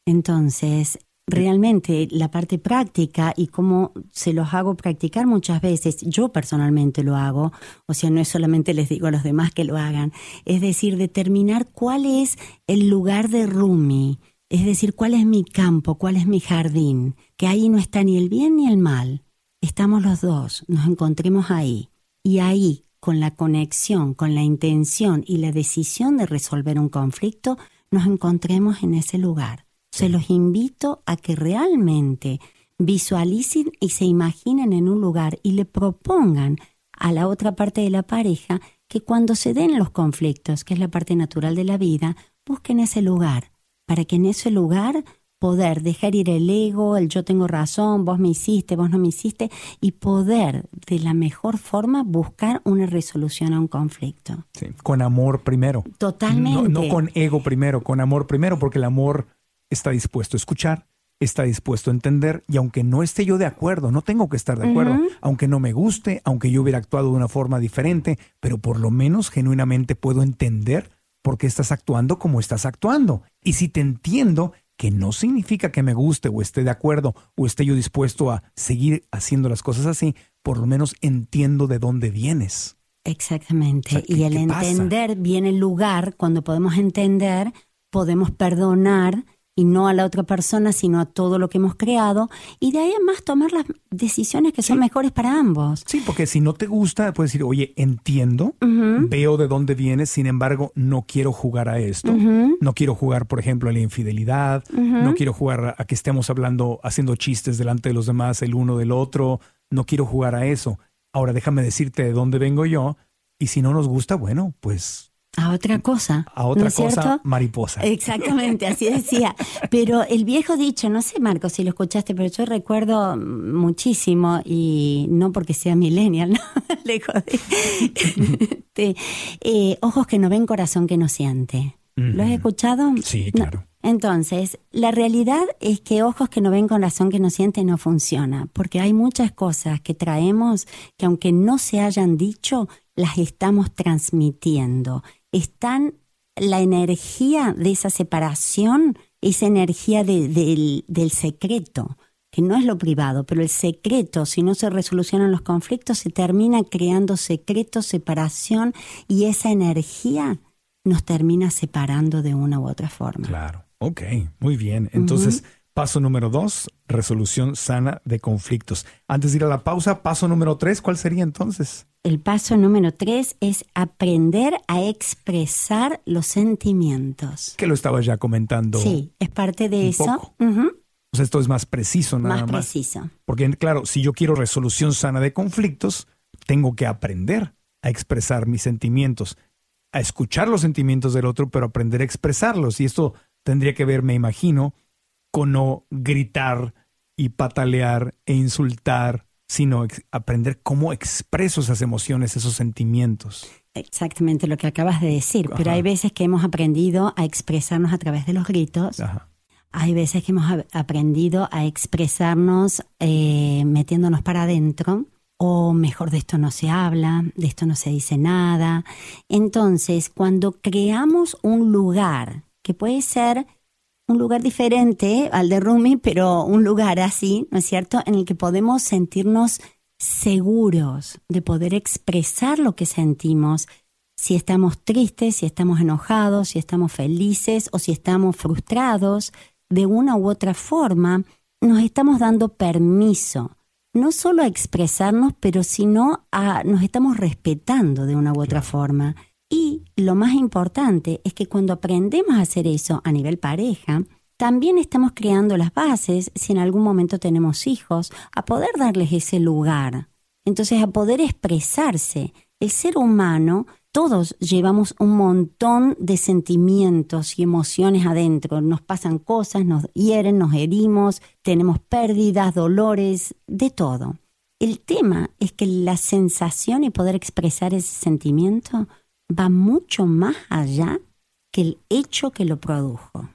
Entonces, realmente la parte práctica y cómo se los hago practicar muchas veces, yo personalmente lo hago, o sea, no es solamente les digo a los demás que lo hagan, es decir, determinar cuál es el lugar de Rumi, es decir, cuál es mi campo, cuál es mi jardín, que ahí no está ni el bien ni el mal, estamos los dos, nos encontremos ahí. Y ahí, con la conexión, con la intención y la decisión de resolver un conflicto, nos encontremos en ese lugar. Se los invito a que realmente visualicen y se imaginen en un lugar y le propongan a la otra parte de la pareja que cuando se den los conflictos, que es la parte natural de la vida, busquen ese lugar, para que en ese lugar poder dejar ir el ego, el yo tengo razón, vos me hiciste, vos no me hiciste, y poder de la mejor forma buscar una resolución a un conflicto. Sí, con amor primero. Totalmente. No, no con ego primero, con amor primero, porque el amor está dispuesto a escuchar, está dispuesto a entender y aunque no esté yo de acuerdo, no tengo que estar de acuerdo, aunque no me guste, aunque yo hubiera actuado de una forma diferente, pero por lo menos genuinamente puedo entender por qué estás actuando como estás actuando. Y si te entiendo, que no significa que me guste o esté de acuerdo o esté yo dispuesto a seguir haciendo las cosas así, por lo menos entiendo de dónde vienes. Exactamente. y el entender viene el lugar, cuando podemos entender, podemos perdonar y no a la otra persona, sino a todo lo que hemos creado, y de ahí además tomar las decisiones que son mejores para ambos. Sí, porque si no te gusta, puedes decir, oye, entiendo, veo de dónde vienes, sin embargo, no quiero jugar a esto, no quiero jugar, por ejemplo, a la infidelidad, no quiero jugar a que estemos hablando, haciendo chistes delante de los demás, el uno del otro, no quiero jugar a eso. Ahora déjame decirte de dónde vengo yo, y si no nos gusta, bueno, pues a otra cosa. A otra cosa, mariposa. Exactamente, así decía. Pero el viejo dicho, no sé, Marco, si lo escuchaste, pero yo recuerdo muchísimo, y no porque sea millennial, ¿no? Lejos de. Eh, ojos que no ven, corazón que no siente. ¿Lo has escuchado? Sí, claro. Entonces, la realidad es que ojos que no ven, corazón que no siente no funciona, porque hay muchas cosas que traemos que aunque no se hayan dicho, las estamos transmitiendo están la energía de esa separación, esa energía del, del secreto, que no es lo privado, pero el secreto, si no se resolucionan los conflictos, se termina creando secreto, separación, y esa energía nos termina separando de una u otra forma. Claro, ok, muy bien. Entonces, paso número dos, resolución sana de conflictos. Antes de ir a la pausa, paso número tres, ¿cuál sería entonces? El paso número tres es aprender a expresar los sentimientos. Que lo estaba ya comentando. Sí, es parte de eso. O sea, esto es más preciso, nada más. Más preciso. Porque, claro, si yo quiero resolución sana de conflictos, tengo que aprender a expresar mis sentimientos, a escuchar los sentimientos del otro, pero aprender a expresarlos. Y esto tendría que ver, me imagino, con no gritar y patalear e insultar sino aprender cómo expreso esas emociones, esos sentimientos. Exactamente lo que acabas de decir, pero hay veces que hemos aprendido a expresarnos a través de los gritos. Hay veces que hemos aprendido a expresarnos eh, metiéndonos para adentro, o mejor de esto no se habla, de esto no se dice nada. Entonces, cuando creamos un lugar, que puede ser un lugar diferente al de Rumi, pero un lugar así, ¿no es cierto?, en el que podemos sentirnos seguros de poder expresar lo que sentimos, si estamos tristes, si estamos enojados, si estamos felices o si estamos frustrados, de una u otra forma, nos estamos dando permiso, no solo a expresarnos, pero sino a nos estamos respetando de una u otra forma. Y lo más importante es que cuando aprendemos a hacer eso a nivel pareja, también estamos creando las bases, si en algún momento tenemos hijos, a poder darles ese lugar. Entonces, a poder expresarse. El ser humano, todos llevamos un montón de sentimientos y emociones adentro. Nos pasan cosas, nos hieren, nos herimos, tenemos pérdidas, dolores, de todo. El tema es que la sensación y poder expresar ese sentimiento va mucho más allá que el hecho que lo produjo.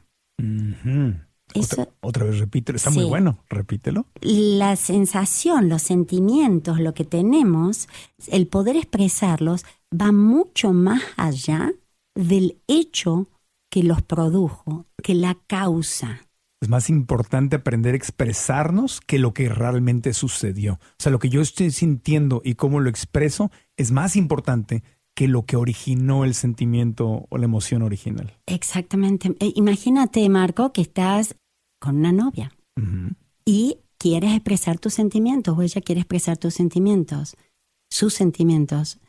otra, vez repítelo, está muy bueno, repítelo. La sensación, los sentimientos, lo que tenemos, el poder expresarlos va mucho más allá del hecho que los produjo, que la causa. Es más importante aprender a expresarnos que lo que realmente sucedió. O sea, lo que yo estoy sintiendo y cómo lo expreso es más importante que lo que originó el sentimiento o la emoción original. Exactamente. Eh, imagínate, Marco, que estás con una novia y quieres expresar tus sentimientos o ella quiere expresar tus sentimientos, sus sentimientos.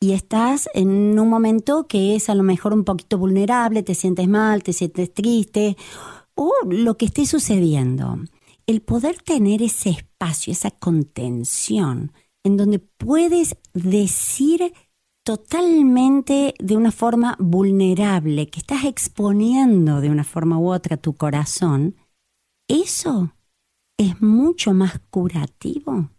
Y estás en un momento que es a lo mejor un poquito vulnerable, te sientes mal, te sientes triste o lo que esté sucediendo el poder tener ese espacio, esa contención, en donde puedes decir totalmente de una forma vulnerable, que estás exponiendo de una forma u otra tu corazón, eso es mucho más curativo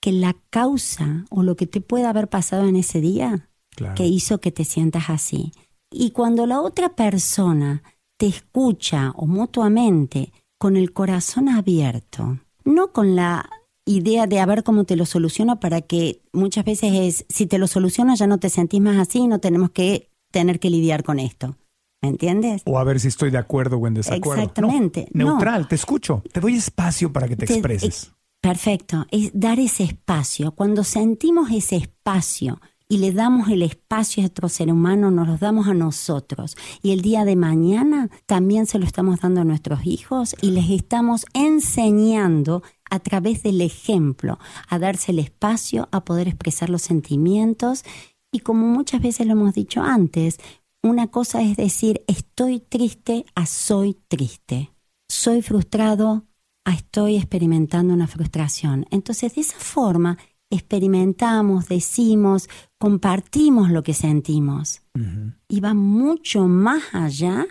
que la causa o lo que te pueda haber pasado en ese día que hizo que te sientas así. Y cuando la otra persona te escucha o mutuamente con el corazón abierto, no con la idea de a ver cómo te lo soluciona para que muchas veces es, si te lo soluciona ya no te sentís más así, no tenemos que tener que lidiar con esto. ¿Me entiendes? O a ver si estoy de acuerdo o en desacuerdo. Exactamente. neutral, te escucho. Te doy espacio para que te, expreses. perfecto. Es dar ese espacio. Cuando sentimos ese espacio y le damos el espacio a otro ser humano, nos lo damos a nosotros. Y el día de mañana también se lo estamos dando a nuestros hijos y les estamos enseñando a través del ejemplo a darse el espacio, a poder expresar los sentimientos. Y como muchas veces lo hemos dicho antes, una cosa es decir estoy triste a soy triste. Soy frustrado a estoy experimentando una frustración. Entonces, de esa forma, experimentamos, decimos, compartimos lo que sentimos. Y va mucho más allá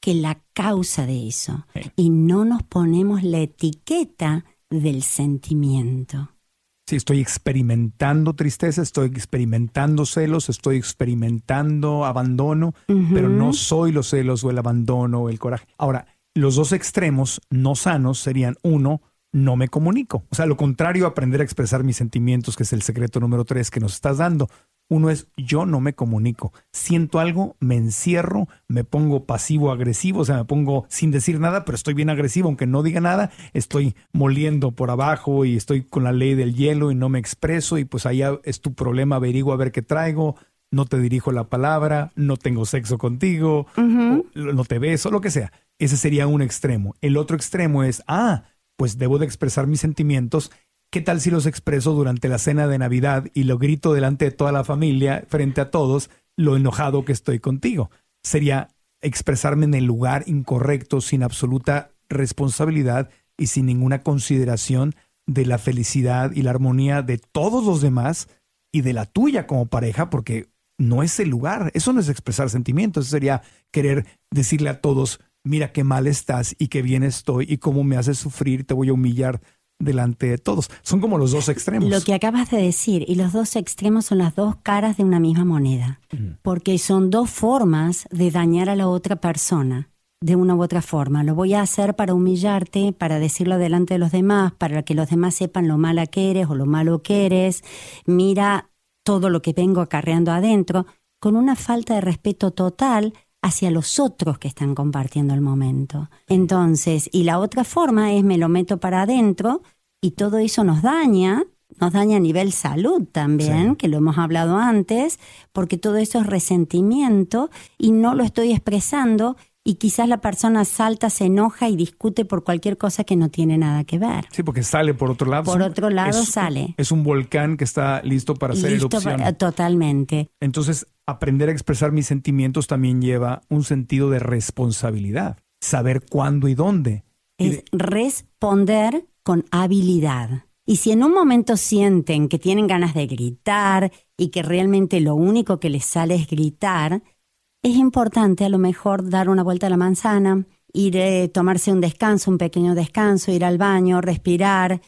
que la causa de eso. Y no nos ponemos la etiqueta del sentimiento. Si estoy experimentando tristeza, estoy experimentando celos, estoy experimentando abandono, pero no soy los celos o el abandono o el coraje. Ahora, los dos extremos no sanos serían uno, no me comunico. O sea, lo contrario, aprender a expresar mis sentimientos, que es el secreto número tres que nos estás dando. Uno es yo no me comunico. Siento algo, me encierro, me pongo pasivo agresivo, o sea, me pongo sin decir nada, pero estoy bien agresivo, aunque no diga nada, estoy moliendo por abajo y estoy con la ley del hielo y no me expreso y pues allá es tu problema, averiguo a ver qué traigo, no te dirijo la palabra, no tengo sexo contigo, no te beso, lo que sea. Ese sería un extremo. El otro extremo es, ah, pues debo de expresar mis sentimientos ¿Qué tal si los expreso durante la cena de Navidad y lo grito delante de toda la familia, frente a todos, lo enojado que estoy contigo? Sería expresarme en el lugar incorrecto, sin absoluta responsabilidad y sin ninguna consideración de la felicidad y la armonía de todos los demás y de la tuya como pareja, porque no es el lugar. Eso no es expresar sentimientos, eso sería querer decirle a todos, mira qué mal estás y qué bien estoy y cómo me haces sufrir, te voy a humillar delante de todos. Son como los dos extremos. Lo que acabas de decir, y los dos extremos son las dos caras de una misma moneda, porque son dos formas de dañar a la otra persona de una u otra forma. Lo voy a hacer para humillarte, para decirlo delante de los demás, para que los demás sepan lo mala que eres o lo malo que eres. Mira todo lo que vengo acarreando adentro, con una falta de respeto total hacia los otros que están compartiendo el momento. Entonces, y la otra forma es me lo meto para adentro y todo eso nos daña, nos daña a nivel salud también, que lo hemos hablado antes, porque todo eso es resentimiento y no lo estoy expresando y quizás la persona salta, se enoja y discute por cualquier cosa que no tiene nada que ver. Sí, porque sale por otro lado. Por otro lado sale. Es un volcán que está listo para hacer listo erupción. totalmente. Entonces, aprender a expresar mis sentimientos también lleva un sentido de responsabilidad. Saber cuándo y dónde. Es responder con habilidad. Y si en un momento sienten que tienen ganas de gritar y que realmente lo único que les sale es gritar, es importante a lo mejor dar una vuelta a la manzana, ir a eh, tomarse un descanso, un pequeño descanso, ir al baño, respirar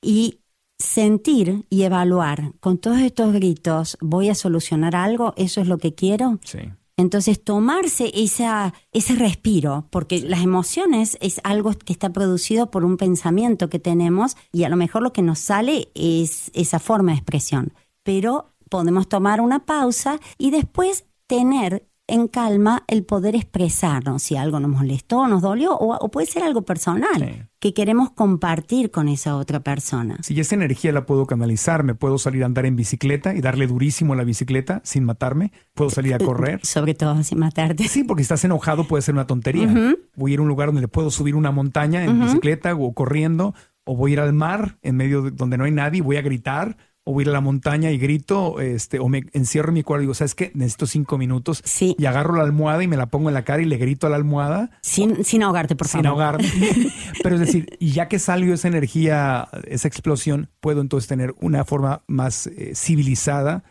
y sentir y evaluar. Con todos estos gritos, ¿voy a solucionar algo? ¿Eso es lo que quiero? Sí. Entonces, tomarse esa, ese respiro, porque las emociones es algo que está producido por un pensamiento que tenemos y a lo mejor lo que nos sale es esa forma de expresión. Pero podemos tomar una pausa y después tener en calma el poder expresarnos si algo nos molestó, nos dolió o, puede ser algo personal que queremos compartir con esa otra persona. Si esa energía la puedo canalizar, me puedo salir a andar en bicicleta y darle durísimo a la bicicleta sin matarme, puedo salir a eh, correr. Sobre todo sin matarte. Sí, porque si estás enojado puede ser una tontería. Voy a ir a un lugar donde le puedo subir una montaña en bicicleta o corriendo, o voy a ir al mar en medio de donde no hay nadie, voy a gritar o voy a ir a la montaña y grito, este, o me encierro en mi cuarto y digo, ¿sabes qué? Necesito cinco minutos. Sí. Y agarro la almohada y me la pongo en la cara y le grito a la almohada. Sin, sin ahogarte, por sin favor. ahogarme. Pero es decir, y ya que salió esa energía, esa explosión, puedo entonces tener una forma más eh, civilizada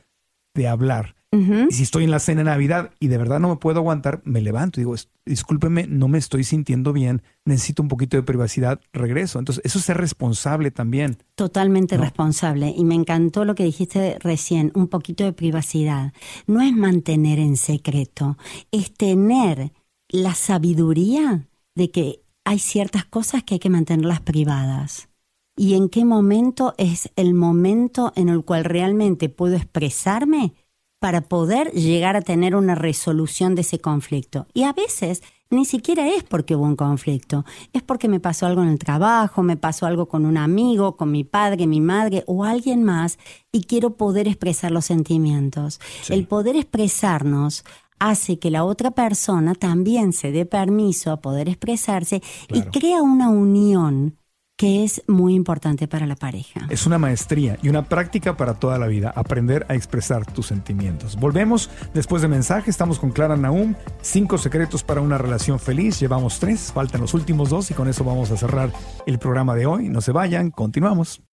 de hablar. Y si estoy en la cena de Navidad y de verdad no me puedo aguantar, me levanto y digo, discúlpeme, no me estoy sintiendo bien, necesito un poquito de privacidad, regreso. Entonces, eso es ser responsable también. Totalmente responsable. Y me encantó lo que dijiste recién, un poquito de privacidad. No es mantener en secreto, es tener la sabiduría de que hay ciertas cosas que hay que mantenerlas privadas. Y en qué momento es el momento en el cual realmente puedo expresarme para poder llegar a tener una resolución de ese conflicto. Y a veces ni siquiera es porque hubo un conflicto, es porque me pasó algo en el trabajo, me pasó algo con un amigo, con mi padre, mi madre o alguien más y quiero poder expresar los sentimientos. El poder expresarnos hace que la otra persona también se dé permiso a poder expresarse y crea una unión que es muy importante para la pareja. Es una maestría y una práctica para toda la vida, aprender a expresar tus sentimientos. Volvemos después de mensaje, estamos con Clara Naum, cinco secretos para una relación feliz, llevamos tres, faltan los últimos dos y con eso vamos a cerrar el programa de hoy. No se vayan, continuamos.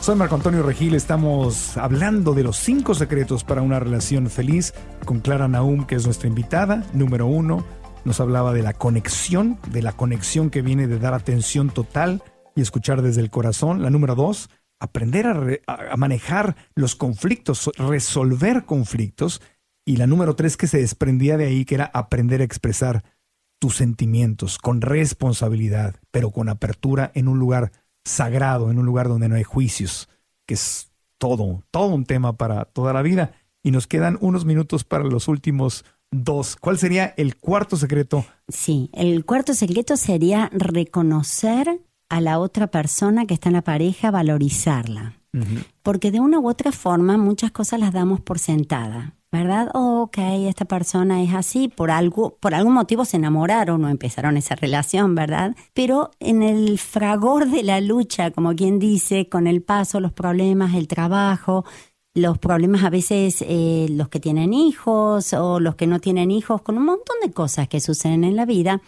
Soy Marco Antonio Regil, estamos hablando de los cinco secretos para una relación feliz con Clara Naum, que es nuestra invitada, número uno. Nos hablaba de la conexión, de la conexión que viene de dar atención total y escuchar desde el corazón. La número dos, aprender a, manejar los conflictos, resolver conflictos. Y la número tres que se desprendía de ahí, que era aprender a expresar tus sentimientos con responsabilidad, pero con apertura en un lugar sagrado, en un lugar donde no hay juicios, que es todo, todo un tema para toda la vida. Y nos quedan unos minutos para los últimos dos. ¿Cuál sería el cuarto secreto? Sí, el cuarto secreto sería reconocer a la otra persona que está en la pareja, valorizarla. Uh -huh. Porque de una u otra forma muchas cosas las damos por sentada, ¿verdad? Oh, ok, esta persona es así, por algo, por algún motivo se enamoraron o empezaron esa relación, ¿verdad? Pero en el fragor de la lucha, como quien dice, con el paso, los problemas, el trabajo, los problemas a veces eh, los que tienen hijos o los que no tienen hijos, con un montón de cosas que suceden en la vida,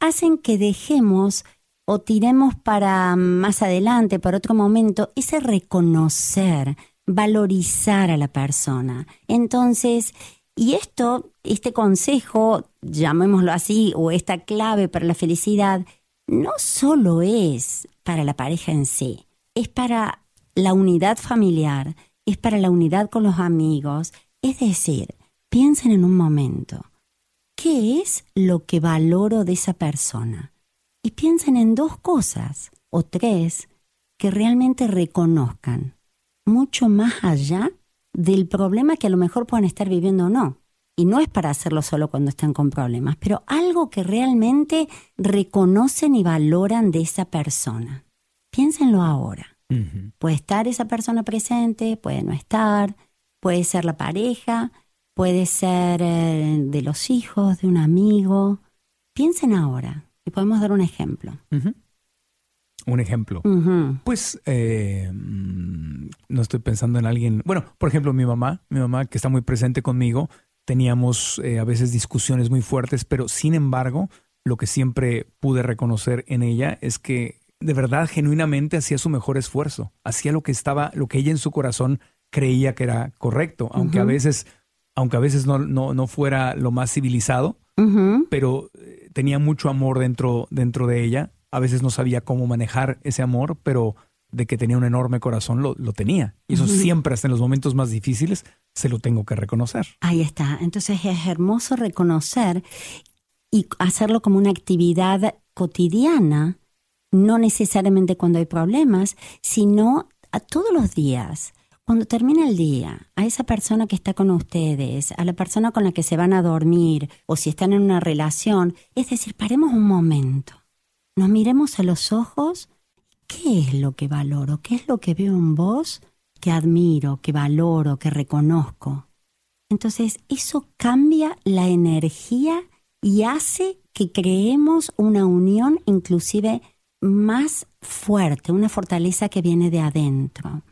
hacen que dejemos o tiremos para más adelante, para otro momento, ese reconocer, valorizar a la persona. Entonces, y esto, este consejo, llamémoslo así, o esta clave para la felicidad, no solo es para la pareja en sí, es para la unidad familiar, es para la unidad con los amigos. Es decir, piensen en un momento, ¿qué es lo que valoro de esa persona? Y piensen en dos cosas o tres que realmente reconozcan, mucho más allá del problema que a lo mejor puedan estar viviendo o no. Y no es para hacerlo solo cuando están con problemas, pero algo que realmente reconocen y valoran de esa persona. Piénsenlo ahora. Uh -huh. Puede estar esa persona presente, puede no estar, puede ser la pareja, puede ser eh, de los hijos, de un amigo. Piensen ahora y podemos dar un ejemplo. Uh -huh. Un ejemplo. Uh -huh. Pues eh, no estoy pensando en alguien. Bueno, por ejemplo, mi mamá, mi mamá que está muy presente conmigo, teníamos eh, a veces discusiones muy fuertes, pero sin embargo, lo que siempre pude reconocer en ella es que de verdad, genuinamente hacía su mejor esfuerzo, hacía lo que estaba, lo que ella en su corazón creía que era correcto, aunque uh -huh. a veces, aunque a veces no, no, no fuera lo más civilizado, uh -huh. pero eh, tenía mucho amor dentro, dentro de ella. A veces no sabía cómo manejar ese amor, pero de que tenía un enorme corazón lo, lo tenía. Y eso uh -huh. siempre, hasta en los momentos más difíciles, se lo tengo que reconocer. Ahí está. Entonces es hermoso reconocer y hacerlo como una actividad cotidiana no necesariamente cuando hay problemas, sino a todos los días. Cuando termina el día, a esa persona que está con ustedes, a la persona con la que se van a dormir o si están en una relación, es decir, paremos un momento, nos miremos a los ojos, ¿qué es lo que valoro? ¿Qué es lo que veo en vos que admiro, que valoro, que reconozco? Entonces, eso cambia la energía y hace que creemos una unión inclusive más fuerte, una fortaleza que viene de adentro.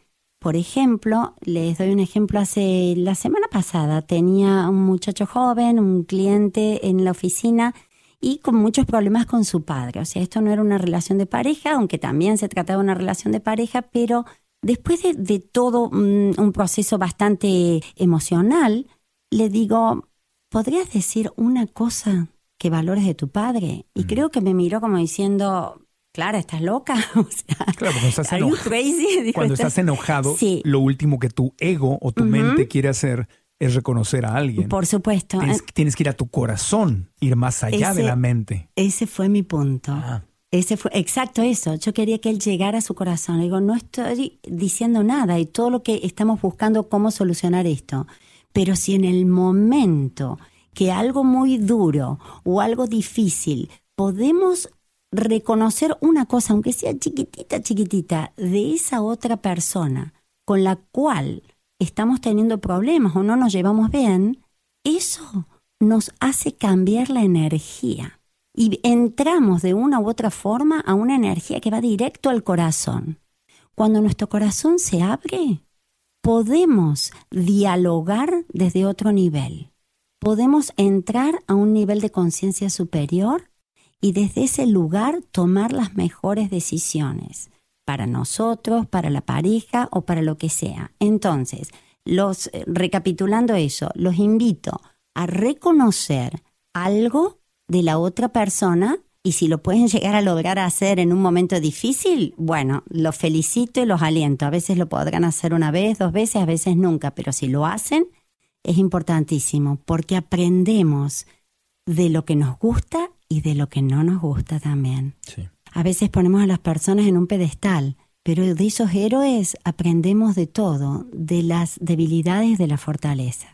Por ejemplo, les doy un ejemplo, hace la semana pasada tenía un muchacho joven, un cliente en la oficina y con muchos problemas con su padre. O sea, esto no era una relación de pareja, aunque también se trataba de una relación de pareja, pero después de, todo mm, un proceso bastante emocional, le digo, ¿podrías decir una cosa que valores de tu padre? Y mm. creo que me miró como diciendo, Clara, ¿estás loca? O sea, claro, cuando estás, cuando estás enojado, lo último que tu ego o tu mente quiere hacer es reconocer a alguien. Por supuesto. Tienes, que ir a tu corazón, ir más allá de la mente. Ese fue mi punto. Ah. Ese fue exacto eso. Yo quería que él llegara a su corazón. Le digo, no estoy diciendo nada y todo lo que estamos buscando cómo solucionar esto. Pero si en el momento que algo muy duro o algo difícil podemos reconocer una cosa, aunque sea chiquitita, chiquitita, de esa otra persona con la cual estamos teniendo problemas o no nos llevamos bien, eso nos hace cambiar la energía. Y entramos de una u otra forma a una energía que va directo al corazón. Cuando nuestro corazón se abre, podemos dialogar desde otro nivel. Podemos entrar a un nivel de conciencia superior y desde ese lugar tomar las mejores decisiones para nosotros, para la pareja o para lo que sea. Entonces, los eh, recapitulando eso, los invito a reconocer algo de la otra persona y si lo pueden llegar a lograr hacer en un momento difícil, bueno, los felicito y los aliento. A veces lo podrán hacer una vez, dos veces, a veces nunca, pero si lo hacen, es importantísimo porque aprendemos de lo que nos gusta y de lo que no nos gusta también. A veces ponemos a las personas en un pedestal, pero de esos héroes aprendemos de todo, de las debilidades de la fortaleza.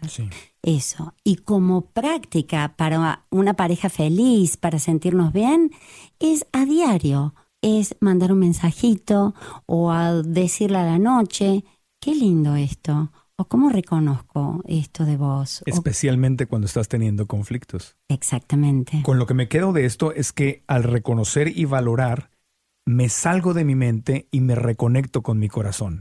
Eso. Y como práctica para una pareja feliz, para sentirnos bien, es a diario. Es mandar un mensajito o a decirle a la noche, qué lindo esto cómo reconozco esto de vos? Especialmente cuando estás teniendo conflictos. Exactamente. Con lo que me quedo de esto es que al reconocer y valorar, me salgo de mi mente y me reconecto con mi corazón.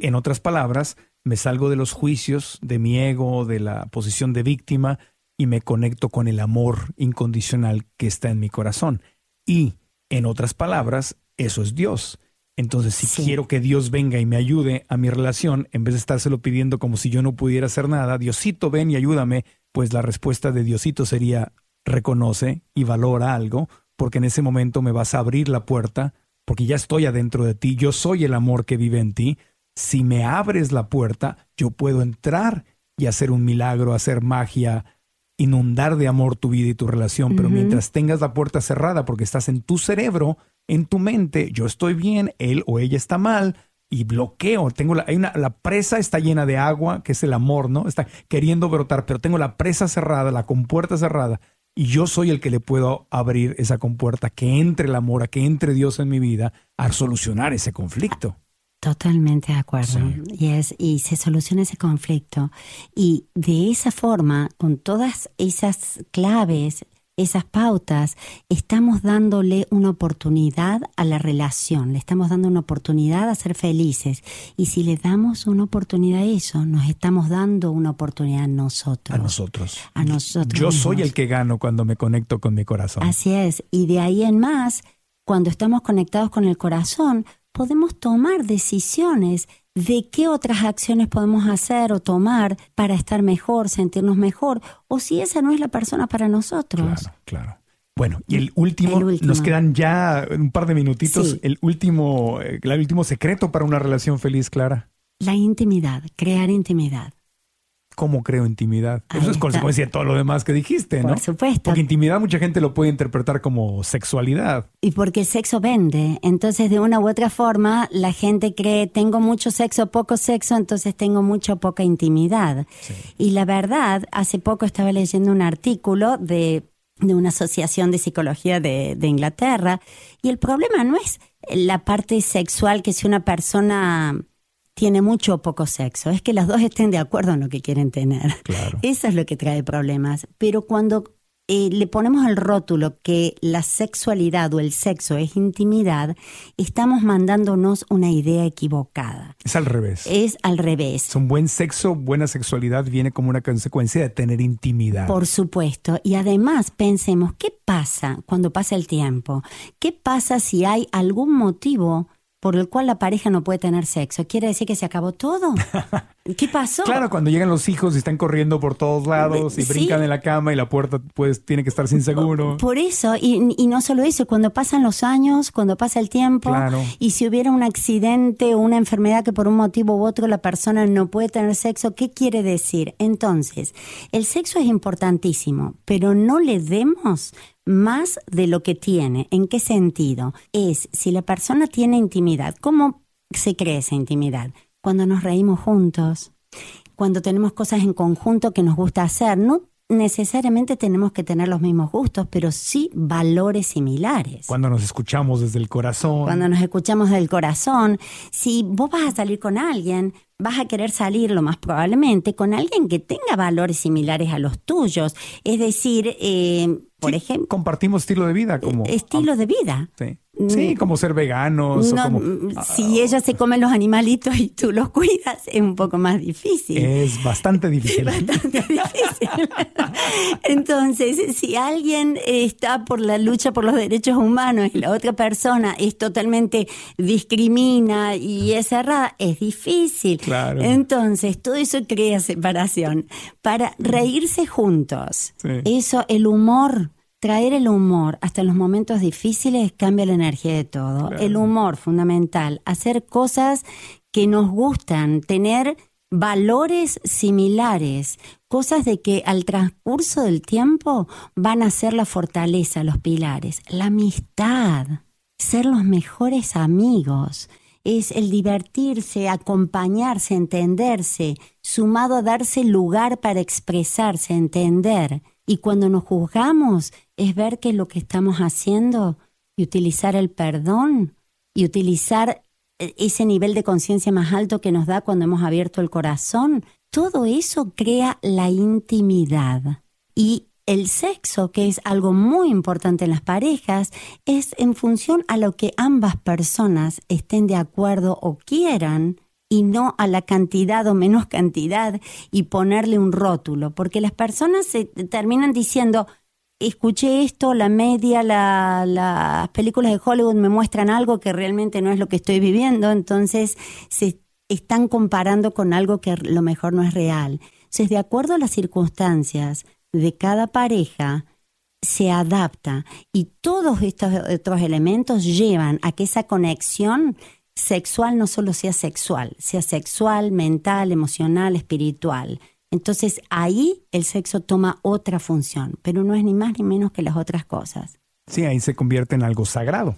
En otras palabras, me salgo de los juicios, de mi ego, de la posición de víctima y me conecto con el amor incondicional que está en mi corazón. Y, en otras palabras, eso es Dios. Entonces, si quiero que Dios venga y me ayude a mi relación, en vez de estárselo pidiendo como si yo no pudiera hacer nada, Diosito, ven y ayúdame, pues la respuesta de Diosito sería, reconoce y valora algo, porque en ese momento me vas a abrir la puerta, porque ya estoy adentro de ti, yo soy el amor que vive en ti. Si me abres la puerta, yo puedo entrar y hacer un milagro, hacer magia, inundar de amor tu vida y tu relación, pero mientras tengas la puerta cerrada porque estás en tu cerebro, en tu mente, yo estoy bien, él o ella está mal, y bloqueo. Tengo la, hay una, la presa está llena de agua, que es el amor, ¿no? Está queriendo brotar, pero tengo la presa cerrada, la compuerta cerrada, y yo soy el que le puedo abrir esa compuerta, que entre el amor, a que entre Dios en mi vida, a solucionar ese conflicto. Totalmente de acuerdo. Y, es, y se soluciona ese conflicto. Y de esa forma, con todas esas claves, esas pautas, estamos dándole una oportunidad a la relación, le estamos dando una oportunidad a ser felices. Y si le damos una oportunidad a eso, nos estamos dando una oportunidad a nosotros. A nosotros. A nosotros. Yo soy el que gano cuando me conecto con mi corazón. Así es. Y de ahí en más, cuando estamos conectados con el corazón, podemos tomar decisiones de qué otras acciones podemos hacer o tomar para estar mejor, sentirnos mejor, o si esa no es la persona para nosotros. Claro, claro. Bueno, y el último, nos quedan ya un par de minutitos, el último, eh, el último secreto para una relación feliz, Clara. La intimidad, crear intimidad cómo creo intimidad. Eso es consecuencia de todo lo demás que dijiste, ¿no? Por supuesto. Porque intimidad mucha gente lo puede interpretar como sexualidad. Y porque el sexo vende. Entonces, de una u otra forma, la gente cree, tengo mucho sexo, poco sexo, entonces tengo mucho o poca intimidad. Y la verdad, hace poco estaba leyendo un artículo de, de una asociación de psicología de, de Inglaterra, y el problema no es la parte sexual, que si una persona tiene mucho o poco sexo, es que las dos estén de acuerdo en lo que quieren tener. Eso es lo que trae problemas. Pero cuando eh, le ponemos el rótulo que la sexualidad o el sexo es intimidad, estamos mandándonos una idea equivocada. Es al revés. Es al revés. Un buen sexo, buena sexualidad viene como una consecuencia de tener intimidad. Por supuesto. Y además pensemos, ¿qué pasa cuando pasa el tiempo? ¿Qué pasa si hay algún motivo por el cual la pareja no puede tener sexo. ¿Quiere decir que se acabó todo? ¿Qué pasó? Claro, cuando llegan los hijos y están corriendo por todos lados y brincan en la cama y la puerta pues tiene que estar sin seguro. Por eso, y, y no solo eso, cuando pasan los años, cuando pasa el tiempo, y si hubiera un accidente o una enfermedad que por un motivo u otro la persona no puede tener sexo, ¿qué quiere decir? Entonces, el sexo es importantísimo, pero no le demos más de lo que tiene. ¿En qué sentido? Es si la persona tiene intimidad. ¿Cómo se cree esa intimidad? Cuando nos reímos juntos, cuando tenemos cosas en conjunto que nos gusta hacer. No necesariamente tenemos que tener los mismos gustos, pero sí valores similares. Cuando nos escuchamos desde el corazón. Cuando nos escuchamos del corazón. Si vos vas a salir con alguien, vas a querer salir lo más probablemente con alguien que tenga valores similares a los tuyos. Es decir, eh, por ejemplo... Compartimos estilo de vida como... Estilo de vida. Sí. Sí, mm. como ser veganos. como, mm, si ella se come los animalitos y tú los cuidas, es un poco más difícil. Es bastante difícil. bastante difícil. Entonces, si alguien está por la lucha por los derechos humanos y la otra persona es totalmente discrimina y es cerrada, es difícil. Claro. Entonces, todo eso crea separación. Para reírse juntos, eso, el humor traer el humor hasta los momentos difíciles cambia la energía de todo. El humor fundamental, hacer cosas que nos gustan, tener valores similares, cosas de que al transcurso del tiempo van a ser la fortaleza, los pilares, la amistad, ser los mejores amigos, es el divertirse, acompañarse, entenderse, sumado a darse lugar para expresarse, entender. Y cuando nos juzgamos es ver que lo que estamos haciendo y utilizar el perdón y utilizar eh, ese nivel de conciencia más alto que nos da cuando hemos abierto el corazón, todo eso crea la intimidad. Y el sexo, que es algo muy importante en las parejas, es en función a lo que ambas personas estén de acuerdo o quieran y no a la cantidad o menos cantidad y ponerle un rótulo, porque las personas se terminan diciendo, escuché esto, la media, las películas de Hollywood me muestran algo que realmente no es lo que estoy viviendo, entonces se están comparando con algo que lo mejor no es real. Entonces, de acuerdo a las circunstancias de cada pareja, se adapta y todos estos otros elementos llevan a que esa conexión sexual no solo sea sexual, sea sexual, mental, emocional, espiritual. Entonces ahí el sexo toma otra función, pero no es ni más ni menos que las otras cosas. Sí, ahí se convierte en algo sagrado.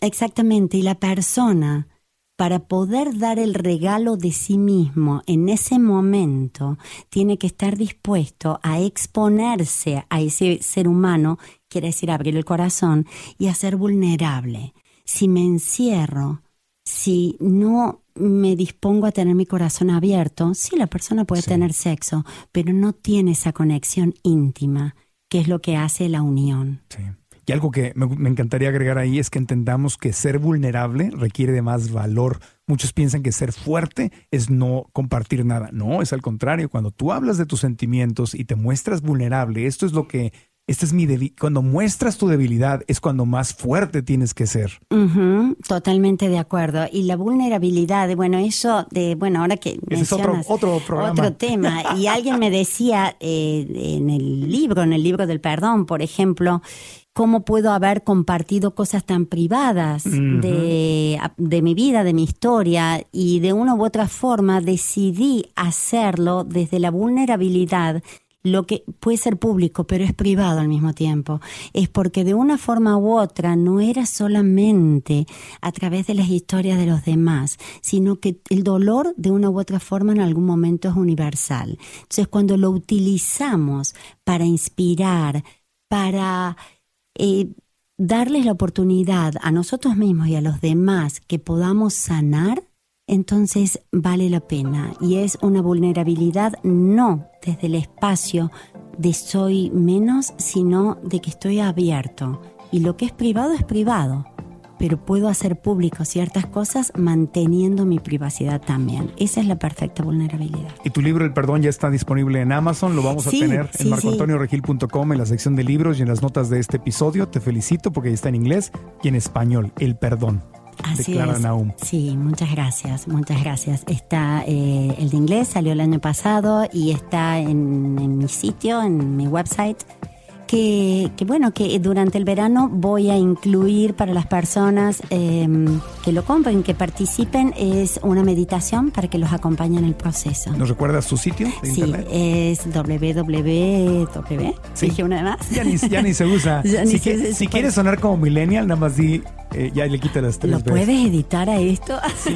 exactamente, y la persona, para poder dar el regalo de sí mismo en ese momento, tiene que estar dispuesto a exponerse a ese ser humano, quiere decir abrir el corazón, y a ser vulnerable. Si me encierro, si no me dispongo a tener mi corazón abierto, sí, la persona puede tener sexo, pero no tiene esa conexión íntima, que es lo que hace la unión. Sí. Y algo que me, me, encantaría agregar ahí es que entendamos que ser vulnerable requiere de más valor. Muchos piensan que ser fuerte es no compartir nada. No, es al contrario. Cuando tú hablas de tus sentimientos y te muestras vulnerable, esto es lo que esta es mi cuando muestras tu debilidad es cuando más fuerte tienes que ser. totalmente de acuerdo. Y la vulnerabilidad, bueno, eso de, bueno, ahora que es otro, otro. Otro tema. Y alguien me decía eh, en el libro, en el libro del perdón, por ejemplo, cómo puedo haber compartido cosas tan privadas de, de, mi vida, de mi historia, y de una u otra forma decidí hacerlo desde la vulnerabilidad lo que puede ser público, pero es privado al mismo tiempo, es porque de una forma u otra no era solamente a través de las historias de los demás, sino que el dolor de una u otra forma en algún momento es universal. Entonces, cuando lo utilizamos para inspirar, para eh, darles la oportunidad a nosotros mismos y a los demás que podamos sanar, entonces vale la pena y es una vulnerabilidad no desde el espacio de soy menos, sino de que estoy abierto. Y lo que es privado es privado pero puedo hacer público ciertas cosas manteniendo mi privacidad también. Esa es la perfecta vulnerabilidad. Y tu libro El Perdón ya está disponible en Amazon, lo vamos a tener en marcoantonioregil.com en la sección de libros y en las notas de este episodio. Te felicito porque está en inglés y en español, El Perdón. Así de Clara Naum. Sí, muchas gracias, muchas gracias. Está eh, el de inglés, salió el año pasado y está en mi sitio, en mi website que, bueno, que durante el verano voy a incluir para las personas em, que lo compren, que participen, es una meditación para que los acompañe en el proceso. ¿Nos recuerdas su sitio de sí, es www. Sí. Dije una más. Ya ni, ya ni se usa. si, quieres sonar como millennial, nada más di eh, ya le quita las tres ¿Lo puedes editar a esto? Sí.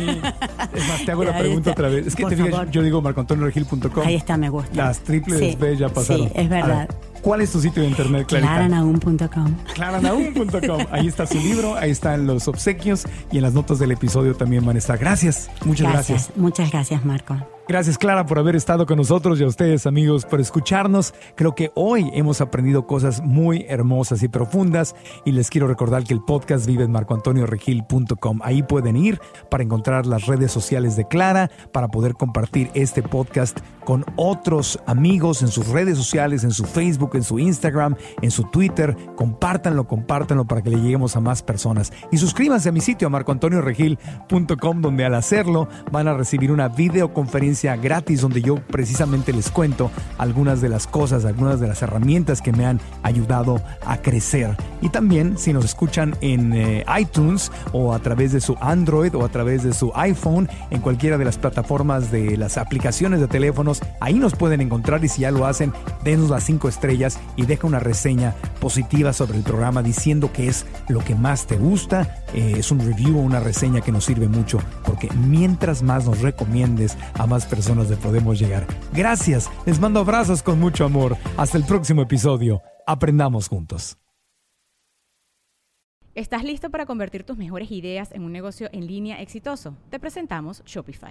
Es más, te hago la pregunta otra vez. Es que te fijas, yo digo marcoantonioregil.com. Ahí está, me gusta. Las triples B ya pasaron. Sí, es verdad. ¿Cuál es tu sitio de internet, Clarita? Claranaum.com. Claranaum.com. Ahí está su libro, ahí están los obsequios y en las notas del episodio también van a estar. Gracias, muchas gracias. Muchas gracias, Marco. Gracias Clara por haber estado con nosotros y a ustedes amigos por escucharnos. Creo que hoy hemos aprendido cosas muy hermosas y profundas y les quiero recordar que el podcast vive en marcoantonioregil.com. Ahí pueden ir para encontrar las redes sociales de Clara, para poder compartir este podcast con otros amigos en sus redes sociales, en su Facebook, en su Instagram, en su Twitter. Compártanlo, compártanlo para que le lleguemos a más personas. Y suscríbanse a mi sitio marcoantonioregil.com donde al hacerlo van a recibir una videoconferencia gratis donde yo precisamente les cuento algunas de las cosas, algunas de las herramientas que me han ayudado a crecer. Y también si nos escuchan en eh, iTunes o a través de su Android o a través de su iPhone, en cualquiera de las plataformas de las aplicaciones de teléfonos, ahí nos pueden encontrar y si ya lo hacen, denos las cinco estrellas y deja una reseña positiva sobre el programa diciendo que es lo que más te gusta. Eh, es un review o una reseña que nos sirve mucho porque mientras más nos recomiendes a más personas de podemos llegar. Gracias, les mando abrazos con mucho amor. Hasta el próximo episodio. Aprendamos juntos. ¿Estás listo para convertir tus mejores ideas en un negocio en línea exitoso? Te presentamos Shopify.